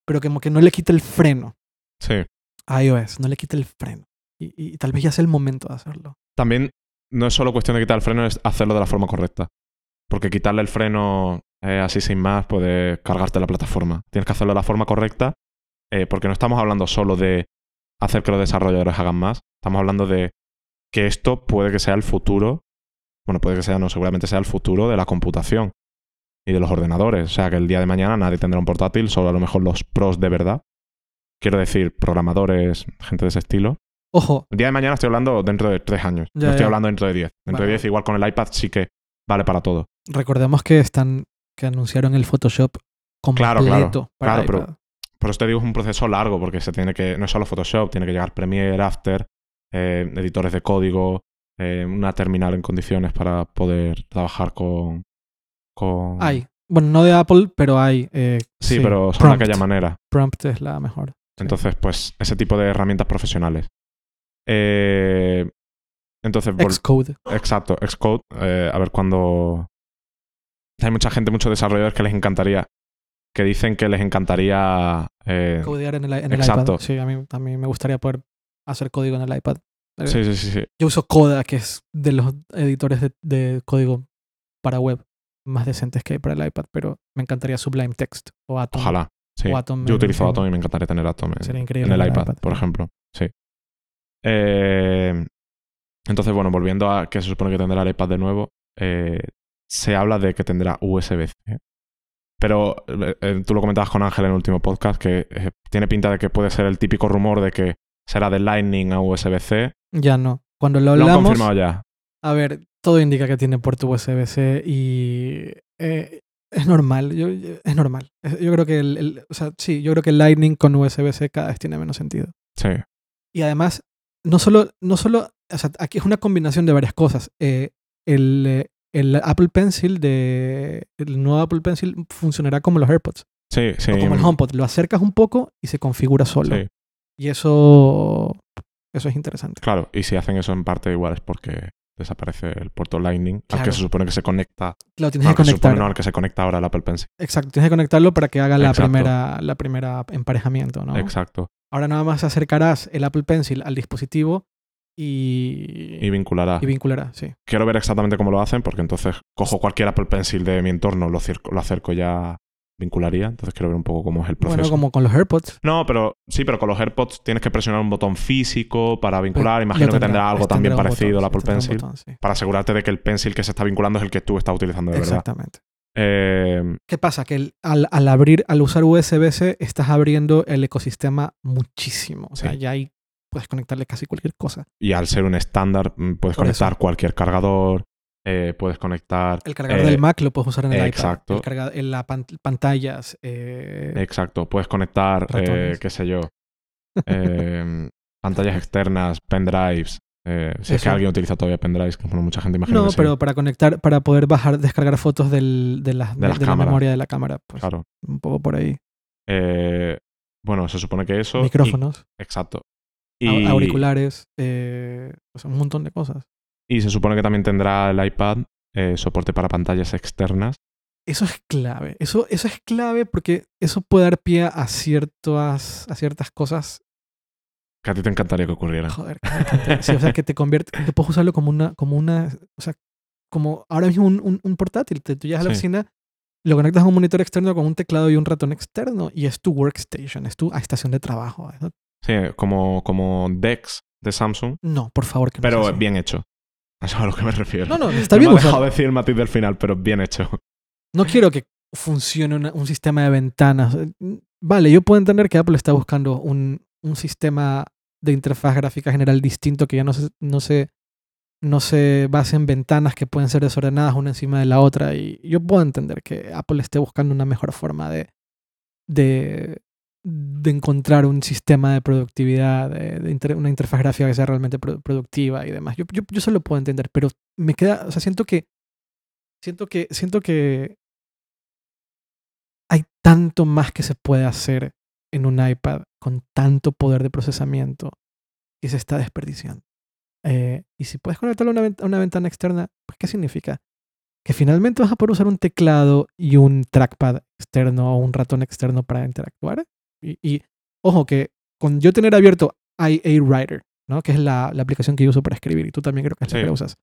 pero como que no le quita el freno Sí. iOS, no le quita el freno. Y, tal vez ya es el momento de hacerlo. También no es solo cuestión de quitar el freno, es hacerlo de la forma correcta. Porque quitarle el freno eh, así sin más puede cargarte la plataforma. Tienes que hacerlo de la forma correcta, eh, porque no estamos hablando solo de hacer que los desarrolladores hagan más. Estamos hablando de que esto puede que sea el futuro. Bueno, puede que sea, no, seguramente sea el futuro de la computación y de los ordenadores. O sea, que el día de mañana nadie tendrá un portátil, solo a lo mejor los pros de verdad. Quiero decir, programadores, gente de ese estilo. Ojo, El día de mañana estoy hablando dentro de tres años. Ya, no estoy ya. hablando dentro de diez. Dentro Vale. de diez, igual con el iPad sí que vale para todo. recordemos que están que anunciaron el Photoshop completo Claro, claro, para claro, pero-. Por eso te digo, es un proceso largo, porque se tiene que. No es solo Photoshop, tiene que llegar Premiere, After, eh, editores de código, eh, una terminal en condiciones para poder trabajar con. con... Hay. Bueno, no de Apple, pero hay. eh, Sí, pero son de aquella manera. Prompt es la mejor. Entonces, pues, ese tipo de herramientas profesionales. Eh, entonces, Xcode. exacto, Xcode, eh, a ver cuándo. Hay mucha gente, muchos desarrolladores que les encantaría. Que dicen que les encantaría. eh, Codear en el, en el exacto. iPad. Sí, a mí también me gustaría poder hacer código en el iPad. Eh, sí, sí, sí, sí. Yo uso Coda, que es de los editores de, de código para web más decentes que hay para el iPad, pero me encantaría Sublime Text o Atom. Ojalá. Sí. O Atom Yo utilizo Atom y me encantaría tener Atom en, Sería increíble el en el iPad, iPad, por ejemplo. Sí. Eh, entonces, bueno, volviendo a que se supone que tendrá el iPad de nuevo, eh, se habla de que tendrá USB-C. Pero eh, tú lo comentabas con Ángel en el último podcast, que tiene pinta de que puede ser el típico rumor de que será de Lightning a USB-C. Ya no. Cuando lo Lo han hablamos, confirmado ya. a ver, todo indica que tiene puerto USB-C y eh, es normal. Yo, yo- es normal. Yo creo que el, el- o sea, sí, yo creo que el Lightning con USB-C cada vez tiene menos sentido. Sí. Y además, no solo, no solo, o sea, aquí es una combinación de varias cosas. Eh, el, eh, el Apple Pencil de, el nuevo Apple Pencil funcionará como los AirPods Sí, sí. o como el HomePod. Lo acercas un poco y se configura solo. Sí, Y eso, eso es interesante. claro. Y si hacen eso en parte igual es porque desaparece el puerto Lightning, al Claro. que se supone que se conecta. Lo tienes no, que supone, no, al que se conecta ahora el Apple Pencil. Exacto, tienes que conectarlo para que haga la Exacto. primera, la primera emparejamiento, ¿no? Exacto. Ahora nada más acercarás el Apple Pencil al dispositivo y, Y vinculará. y vinculará, sí. Quiero ver exactamente cómo lo hacen, porque entonces cojo cualquier Apple Pencil de mi entorno, lo, lo acerco ya vincularía. Entonces quiero ver un poco cómo es el proceso. Bueno, como con los AirPods. No, pero sí, pero con los AirPods tienes que presionar un botón físico para vincular. Imagino que tendrá algo tendrá también parecido botón, al Apple tendrá un Pencil. botón, sí. Para asegurarte de que el pencil que se está vinculando es el que tú estás utilizando de verdad. Exactamente. Eh, ¿Qué pasa? Que el- al, al abrir, al usar USB-C, estás abriendo el ecosistema muchísimo. O sea, Sí. ya ahí puedes conectarle casi cualquier cosa. y al ser un estándar, mm, puedes Por conectar eso. cualquier cargador, eh, puedes conectar. El cargador Eh, del Mac lo puedes usar en el exacto. iPad. El carga- en las pantallas. eh, Exacto, puedes conectar, eh, qué sé yo, eh, pantallas externas, pendrives. eh, si es que alguien utiliza todavía pendrives, que bueno, mucha gente imagina no, que sí. pero para conectar, para poder bajar, descargar fotos del- de, las- De las de la memoria de la cámara. Pues Claro. un poco por ahí. Eh, bueno, se supone que eso. y- Micrófonos, exacto. Y, auriculares, eh, o sea, un montón de cosas. Y se supone que también tendrá el iPad eh, soporte para pantallas externas. Eso es clave. Eso, eso es clave porque eso puede dar pie a ciertas, a ciertas cosas. Que a ti te encantaría que ocurrieran. Joder, que. Sí, o sea, que te convierte, que puedes usarlo como una, como una, o sea, como ahora mismo un, un- un portátil. Te, tú llegas a la Sí. oficina, lo conectas a un monitor externo con un teclado y un ratón externo y es tu workstation, es tu estación de trabajo. ¿no? Sí, como, como Dex de Samsung, No, por favor, que no pero sea así. bien hecho. Eso es a lo que me refiero. No, no, está No bien me ha usado. dejado decir el matiz del final, pero bien hecho. No quiero que funcione una- un sistema de ventanas. Vale, yo puedo entender que Apple está buscando un, un sistema de interfaz gráfica general distinto que ya no se, no se, no se base en ventanas que pueden ser desordenadas una encima de la otra. Y yo puedo entender que Apple esté buscando una mejor forma de, de, de encontrar un sistema de productividad, de, una interfaz gráfica que sea realmente pro- productiva y demás. Yo, yo, yo eso lo puedo entender, pero me queda, o sea, siento que, siento que, siento que hay tanto más que se puede hacer en un iPad con tanto poder de procesamiento que se está desperdiciando. Eh, y si puedes conectarlo a una, a una ventana externa, pues ¿qué significa? Que finalmente vas a poder usar un teclado y un trackpad externo o un ratón externo para interactuar. Y, y, ojo, que con yo tener abierto IA Writer, ¿no? que es la, la aplicación que yo uso para escribir, y tú también creo que es la Sí. que usas,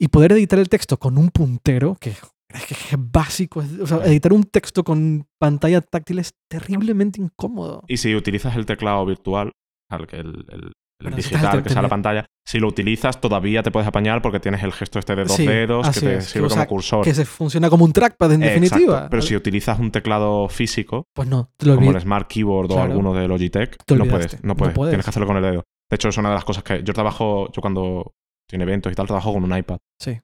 y poder editar el texto con un puntero, que es, que es básico, o sea, editar un texto con pantalla táctil es terriblemente incómodo. Y si utilizas el teclado virtual, el- el digital que sale a la pantalla, si lo utilizas todavía te puedes apañar porque tienes el gesto este de dos Sí, dedos que te es, sirve como cursor. Que se funciona como un trackpad en Exacto, definitiva. Pero si utilizas un teclado físico, Pues no, te lo como el Smart Keyboard o alguno de Logitech, Te no puedes, no No puedes. Tienes que hacerlo con el dedo. De hecho, es una de las cosas que yo trabajo, yo cuando tiene eventos y tal, trabajo con un iPad. Sí.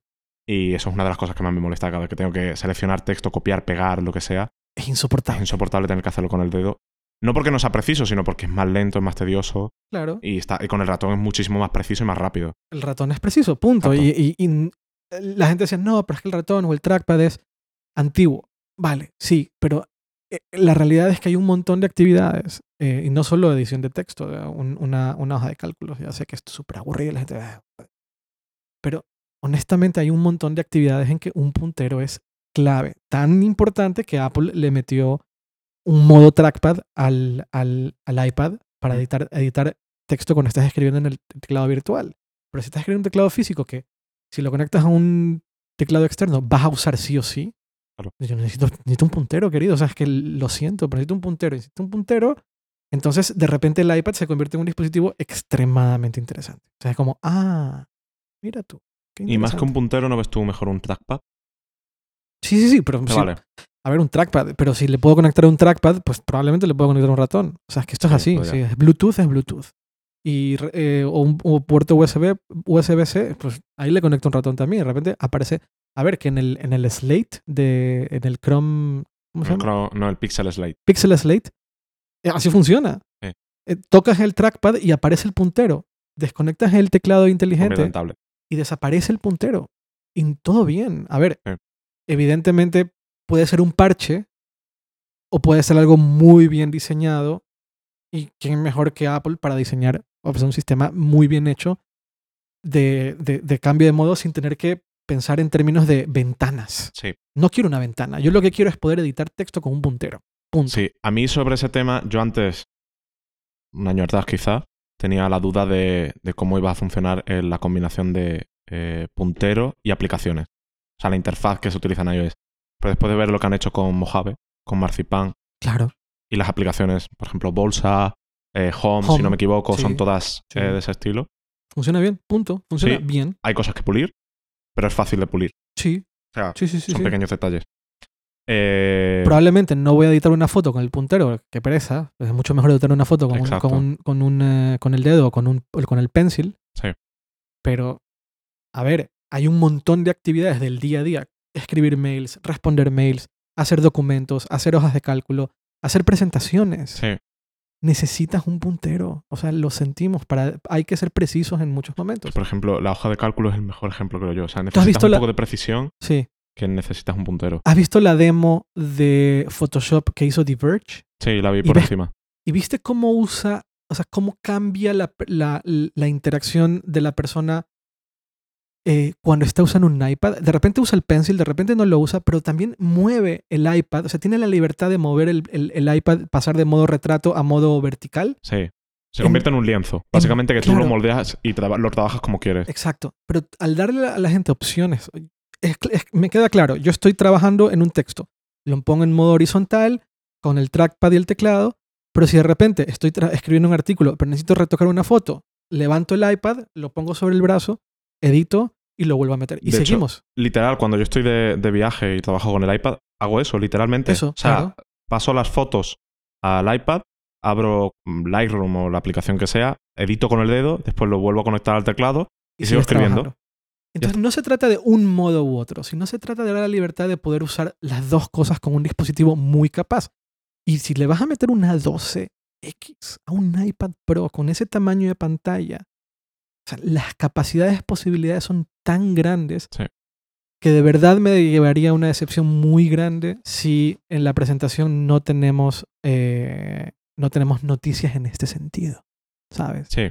Y eso es una de las cosas que más me molesta cada vez que tengo que seleccionar texto, copiar, pegar, lo que sea. Es Es insoportable. insoportable tener que hacerlo con el dedo. No porque no sea preciso, sino porque es más lento, es más tedioso Claro. y, está, y con el ratón es muchísimo más preciso y más rápido. El ratón es preciso, punto. Y, y- y la gente decía, no, pero es que el ratón o el trackpad es antiguo. Vale, sí, pero eh, la realidad es que hay un montón de actividades, eh, y no solo edición de texto, eh, un- una, una hoja de cálculos. Ya sé que esto es súper aburrido y la gente... Pero honestamente hay un montón de actividades en que un puntero es clave. Tan importante que Apple le metió un modo trackpad al, al, al iPad para editar, editar texto cuando estás escribiendo en el teclado virtual. Pero si estás escribiendo un teclado físico que si lo conectas a un teclado externo vas a usar sí o sí. Claro. Yo necesito, necesito un puntero, querido. O sea, es que lo siento, pero necesito un puntero. Necesito un puntero. Entonces, de repente el iPad se convierte en un dispositivo extremadamente interesante. O sea, es como, ah, mira tú. qué Y más que un puntero, ¿no ves tú mejor un trackpad? Sí, sí, sí, pero Te sí, vale. A ver, un trackpad. Pero si le puedo conectar a un trackpad, pues probablemente le puedo conectar un ratón. O sea, es que esto es Sí, así. es Bluetooth, es Bluetooth. Y, eh, o un o puerto USB, USB-C, pues ahí le conecto un ratón también. De repente aparece. A ver, que en el, en el Slate, de, en el Chrome. ¿Cómo se llama? Chrome- no, el Pixel Slate. Pixel Slate. eh, así funciona. Sí. Eh, tocas el trackpad y aparece el puntero. Desconectas el teclado inteligente y desaparece el puntero. Y todo bien. A ver, Sí. evidentemente puede ser un parche o puede ser algo muy bien diseñado. Y quién mejor que Apple para diseñar o sea, un sistema muy bien hecho de, de- de cambio de modo sin tener que pensar en términos de ventanas. Sí. No quiero una ventana. Yo lo que quiero es poder editar texto con un puntero. Punto. Sí, a mí sobre ese tema, yo antes, un año atrás quizá, tenía la duda de, de cómo iba a funcionar eh, la combinación de eh, puntero y aplicaciones. O sea, la interfaz que se utiliza en iOS. Pero después de ver lo que han hecho con Mojave, con Marzipan Claro. y las aplicaciones, por ejemplo, Bolsa, eh, Home, si no me equivoco, sí, son todas sí. eh, de ese estilo. Funciona bien. Punto. Funciona Sí. bien. Hay cosas que pulir, pero es fácil de pulir. Sí. O sea, son pequeños detalles. Eh, Probablemente no voy a editar una foto con el puntero, que pereza. Es mucho mejor editar una foto con, un, con, un- con, un, con el dedo o con, un, o con el pencil. Sí. Pero, a ver, hay un montón de actividades del día a día. Escribir mails, responder mails, hacer documentos, hacer hojas de cálculo, hacer presentaciones. sí. Necesitas un puntero. O sea, lo sentimos. Para, hay que ser precisos en muchos momentos. Por ejemplo, la hoja de cálculo es el mejor ejemplo, creo yo. O sea, necesitas visto un la- poco de precisión Sí. que necesitas un puntero. ¿Has visto la demo de Photoshop que hizo Diverge? Sí, la vi por encima. ¿Y viste cómo usa, o sea, cómo cambia la, la- la interacción de la persona eh, cuando está usando un iPad? De repente usa el pencil, de repente no lo usa, pero también mueve el iPad. O sea, tiene la libertad de mover el, el- el iPad, pasar de modo retrato a modo vertical. Sí. Se convierte en un lienzo. Básicamente que tú claro. lo moldeas y traba- lo trabajas como quieres. Exacto. Pero al darle a la gente opciones, es cl- es- me queda claro, yo estoy trabajando en un texto, lo pongo en modo horizontal, con el trackpad y el teclado, pero si de repente estoy escribiendo un artículo, pero necesito retocar una foto, levanto el iPad, lo pongo sobre el brazo, edito y lo vuelvo a meter. Y De hecho, seguimos. Literal, cuando yo estoy de, de viaje y trabajo con el iPad, hago eso, literalmente. Eso, o sea, claro. paso las fotos al iPad, abro mm, Lightroom o la aplicación que sea, edito con el dedo, después lo vuelvo a conectar al teclado y sigo escribiendo. trabajando. Entonces no se trata de un modo u otro, sino se trata de dar la libertad de poder usar las dos cosas con un dispositivo muy capaz. Y si le vas a meter una 12X a un iPad Pro con ese tamaño de pantalla, o sea, las capacidades, posibilidades son tan grandes Sí. que de verdad me llevaría una decepción muy grande si en la presentación no tenemos, eh, no tenemos noticias en este sentido, ¿sabes? Sí.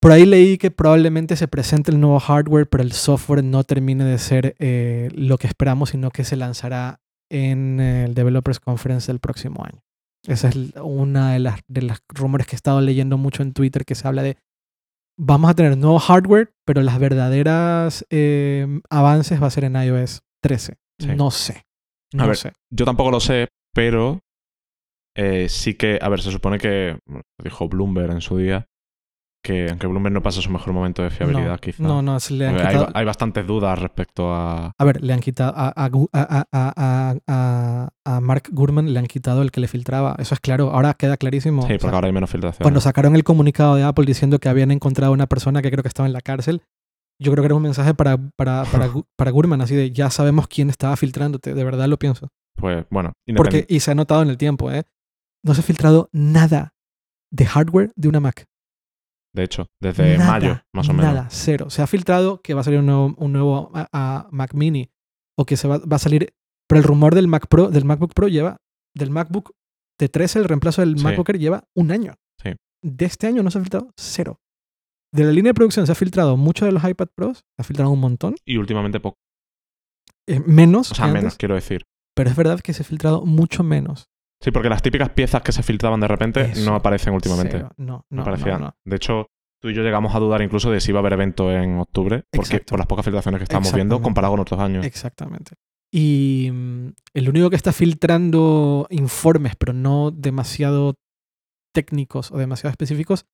Por ahí leí que probablemente se presente el nuevo hardware, pero el software no termine de ser eh, lo que esperamos, sino que se lanzará en el Developers Conference del próximo año. Esa es una de las, de las rumores que he estado leyendo mucho en Twitter que se habla de vamos a tener nuevo hardware, pero las verdaderas eh, avances va a ser en iOS 13. Sí. No sé. No ver, sé. Yo tampoco lo sé, pero eh, sí que, a ver, se supone que, dijo Bloomberg en su día, que aunque Bloomberg no pasa su mejor momento de fiabilidad, no, quizá. No, no, se le han hay, quitado. hay bastantes dudas respecto a... A ver, le han quitado a, a, a- a- a- a- a Mark Gurman, le han quitado el que le filtraba. Eso es claro, ahora queda clarísimo. Sí, O porque sea, ahora hay menos filtración. cuando sacaron el comunicado de Apple diciendo que habían encontrado una persona que creo que estaba en la cárcel, yo creo que era un mensaje para, para, para, para Gurman, así de ya sabemos quién estaba filtrándote, de verdad lo pienso. Pues bueno, Porque, y se ha notado en el tiempo, ¿eh? No se ha filtrado nada de hardware de una Mac. De hecho, desde Nada, mayo, más o menos. Nada, cero. Se ha filtrado que va a salir un nuevo, un nuevo a- a Mac Mini o que se va, va a salir. Pero el rumor del Mac Pro, del MacBook Pro lleva, del MacBook de 13, el reemplazo del Sí. MacBook Air lleva un año. Sí. De este año no se ha filtrado cero. De la línea de producción se ha filtrado mucho de los iPad Pros, se ha filtrado un montón, Y últimamente poco. eh, menos, O sea, que menos, antes, quiero decir. pero es verdad que se ha filtrado mucho menos. Sí, porque las típicas piezas que se filtraban de repente Eso, no aparecen últimamente. Cero. No, No no, aparecían. no. De hecho, tú y yo llegamos a dudar incluso de si iba a haber evento en octubre, porque Exacto. por las pocas filtraciones que estábamos viendo comparado con otros años. Exactamente. Y mm, el único que está filtrando informes, pero no demasiado técnicos o demasiado específicos,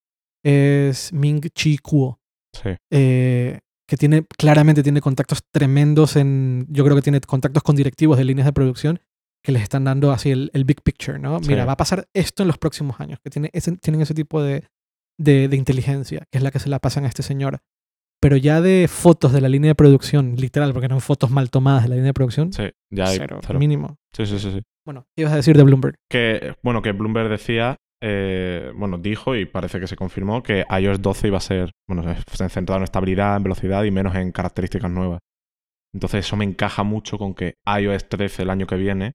es Ming Chi Kuo, Sí. eh, que tiene, claramente tiene contactos tremendos en, yo creo que tiene contactos con directivos de líneas de producción que les están dando así el, el big picture, ¿no? Sí. Mira, va a pasar esto en los próximos años, que tiene ese- tienen ese tipo de, de, de inteligencia, que es la que se la pasan a este señor. Pero ya de fotos de la línea de producción, literal, porque eran fotos mal tomadas de la línea de producción, Sí, ya hay cero, cero. mínimo. Sí, sí, sí, sí. Bueno, ¿qué ibas a decir de Bloomberg? Que, bueno, que Bloomberg decía, eh, bueno, dijo y parece que se confirmó que iOS 12 iba a ser, bueno, se centrado en estabilidad, en velocidad y menos en características nuevas. Entonces eso me encaja mucho con que iOS 13 el año que viene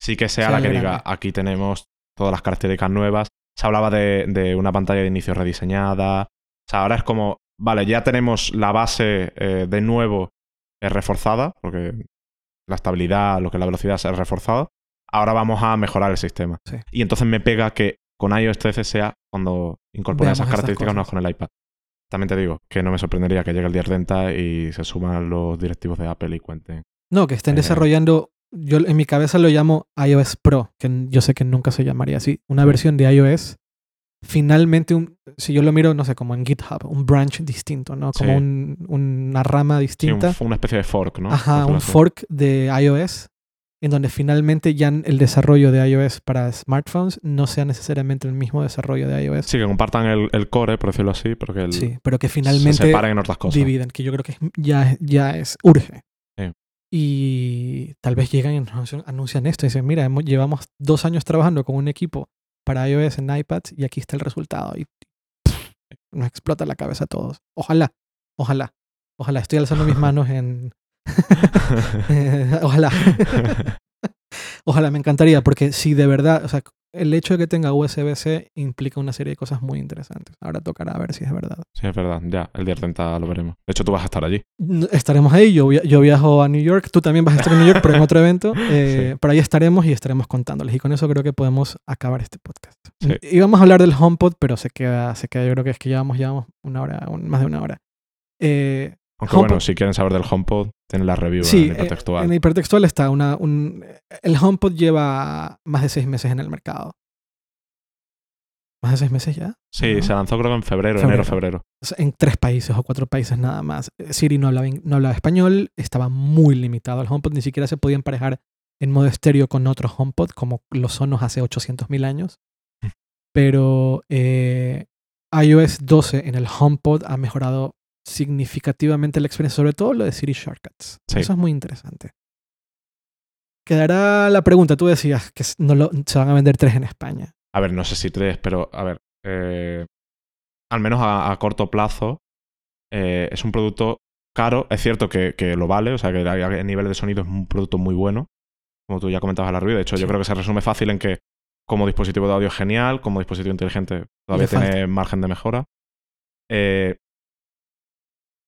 sí que sea Sea la que grande. diga, aquí tenemos todas las características nuevas. Se hablaba de, de una pantalla de inicio rediseñada. O sea, ahora es como, vale, ya tenemos la base eh, de nuevo eh, reforzada, porque la estabilidad, lo que es la velocidad se ha reforzado. Ahora vamos a mejorar el sistema. Sí. Y entonces me pega que con iOS 13 sea cuando incorporen esas características nuevas con el iPad. También te digo que no me sorprendería que llegue el día 30 y se suman los directivos de Apple y cuenten. No, que estén Eh. desarrollando, yo en mi cabeza lo llamo iOS Pro, que yo sé que nunca se llamaría así, una versión de iOS. Finalmente, un, si yo lo miro, no sé, como en GitHub, un branch distinto, ¿no? Como Sí. un- una rama Sí, un- distinta. una especie de fork, ¿no? Ajá, un fork de iOS, en donde finalmente ya el desarrollo de iOS para smartphones no sea necesariamente el mismo desarrollo de iOS. Sí, que compartan el, el core, por decirlo así, pero que el- Sí, pero que se finalmente separen en otras cosas. dividen, que yo creo que ya, ya es urge. Y tal vez llegan y anuncian, anuncian esto y dicen, mira, hemos- llevamos dos años trabajando con un equipo para iOS en iPads y aquí está el resultado. Y pff, nos explota la cabeza a todos. Ojalá, ojalá, ojalá. Estoy alzando mis manos en... ojalá. Ojalá, me encantaría, porque si de verdad, o sea, el hecho de que tenga USB-C implica una serie de cosas muy interesantes. Ahora tocará ver si es verdad. sí, es verdad. Ya, el día 30 lo veremos. De hecho, tú vas a estar allí. Estaremos ahí, yo, via- yo viajo a New York, tú también vas a estar en New York, pero en otro evento. eh, Pero ahí estaremos y estaremos contándoles. Y con eso creo que podemos acabar este podcast. Sí. Íbamos a hablar del HomePod, pero se queda, se queda, yo creo que es que llevamos, llevamos una hora, un- más de una hora. Eh, Aunque HomePod- bueno, si quieren saber del HomePod, tienen la review sí, en eh, hipertextual. en hipertextual está una, un, el HomePod lleva más de seis meses en el mercado. ¿Más de seis meses ya? Sí, ¿no? se lanzó creo que en febrero, Febrero. enero, febrero. En tres países o cuatro países nada más. Siri no hablaba, no hablaba español, estaba muy limitado. El HomePod ni siquiera se podía emparejar en modo estéreo con otros HomePod, como los Sonos hace 800.000 años. Mm. Pero eh, iOS 12 en el HomePod ha mejorado significativamente la experiencia, sobre todo lo de Siri Shortcuts. Sí. Eso es muy interesante. Quedará la pregunta, tú decías que s- no lo- se van a vender tres en España. A ver, no sé si tres, pero a ver. eh, al menos a, a corto plazo, eh, es un producto caro. Es cierto que, que lo vale, o sea, que a a nivel de sonido es un producto muy bueno. Como tú ya comentabas en la review. De hecho, Sí. yo creo que se resume fácil en que como dispositivo de audio es genial, como dispositivo inteligente todavía tiene margen de mejora. Eh,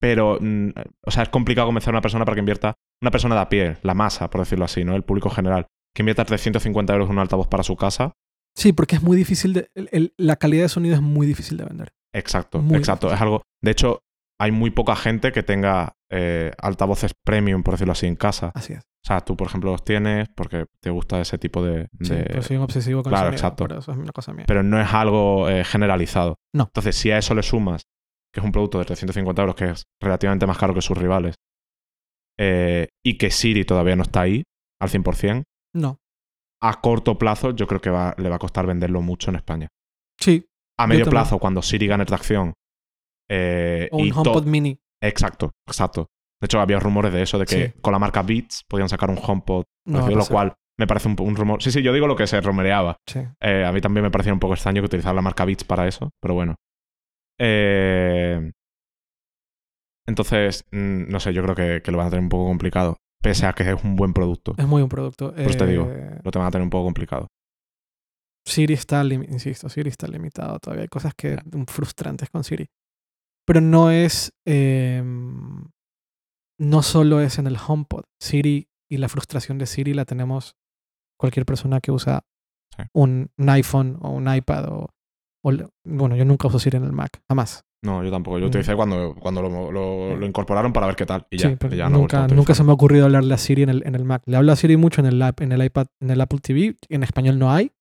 pero, mm, o sea, es complicado convencer a una persona para que invierta, una persona de a pie, la masa, por decirlo así, ¿no? El público general, que invierta 350 euros en un altavoz para su casa. Sí, porque es muy difícil, de, el- el- la calidad de sonido es muy difícil de vender. Exacto, Muy exacto. difícil. Es algo. De hecho, hay muy poca gente que tenga eh, altavoces premium, por decirlo así, en casa. Así es. O sea, tú, por ejemplo, los tienes porque te gusta ese tipo de... Sí, de- pues soy un obsesivo con Claro, el sonido, exacto. pero eso es una cosa mía. Pero no es algo eh, generalizado. No. Entonces, si a eso le sumas que es un producto de 350 euros que es relativamente más caro que sus rivales eh, y que Siri todavía no está ahí al 100%, No. a corto plazo yo creo que va- le va a costar venderlo mucho en España. Sí. A medio plazo, cuando Siri gane tracción. eh, O un y HomePod mini. Exacto, exacto. De hecho, había rumores de eso, de que Sí. con la marca Beats podían sacar un HomePod, No parecido, lo cual me parece un, un rumor. Sí, sí, yo digo lo que se rumoreaba. Sí. Eh, a mí también me parecía un poco extraño que utilizar la marca Beats para eso, pero bueno. Eh, Entonces, mm, no sé, yo creo que, que lo van a tener un poco complicado. Pese a que es un buen producto. Es muy un producto. Pues te digo. Eh, Lo te van a tener un poco complicado. Siri está, insisto, Siri está limitado todavía. Hay cosas que frustrantes con Siri. Pero no es, eh, no solo es en el HomePod. Siri y la frustración de Siri la tenemos cualquier persona que usa Sí. un, un iPhone o un iPad o, bueno, yo nunca uso Siri en el Mac, jamás. No, yo tampoco. Yo Mm. utilicé cuando, cuando lo, lo- lo incorporaron para ver qué tal. Y ya, sí, pero y ya no nunca, nunca se me ha ocurrido hablarle a Siri en el, en el Mac. Le hablo a Siri mucho en el, app- en el iPad, en el Apple TV. En español no hay.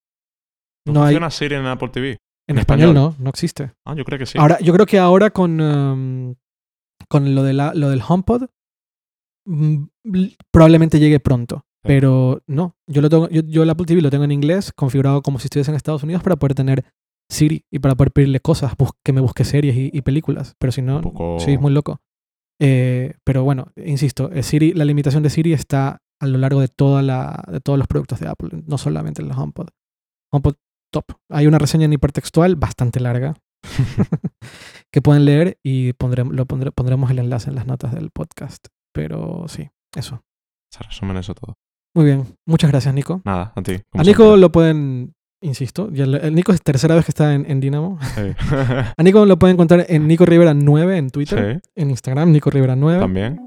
¿No, No hay. funciona Siri en Apple TV? En en español, español? no, no existe. Ah, yo creo que sí. Ahora, yo creo que ahora con, um, con lo, de la, lo del HomePod mm, probablemente llegue pronto. Sí. Pero no, yo, lo tengo, yo, yo el Apple TV lo tengo en inglés, configurado como si estuviese en Estados Unidos para poder tener Siri y para poder pedirle cosas, que me busque series y, y películas. Pero si no, poco... sí, es muy loco. Eh, pero bueno, insisto, eh, Siri, la limitación de Siri está a lo largo de, toda la, de todos los productos de Apple, no solamente en los HomePod. HomePod top. Hay una reseña en hipertextual bastante larga que pueden leer y pondremos, lo pondré- pondremos el enlace en las notas del podcast. Pero sí, eso. Se resumen eso todo. Muy bien. Muchas gracias, Nico. Nada, a ti. A Nico siempre. lo pueden, insisto, ya el Nico es tercera vez que está en, en Dynamo. Sí. A Nico lo pueden encontrar en Nico Rivera 9 en Twitter, Sí, en Instagram, Nico Rivera 9 también.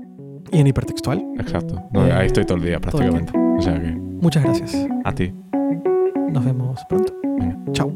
y en hipertextual. Exacto. No, ahí estoy todo el día el prácticamente. O sea que, Muchas gracias. a ti. Nos vemos pronto. Venga. Chao.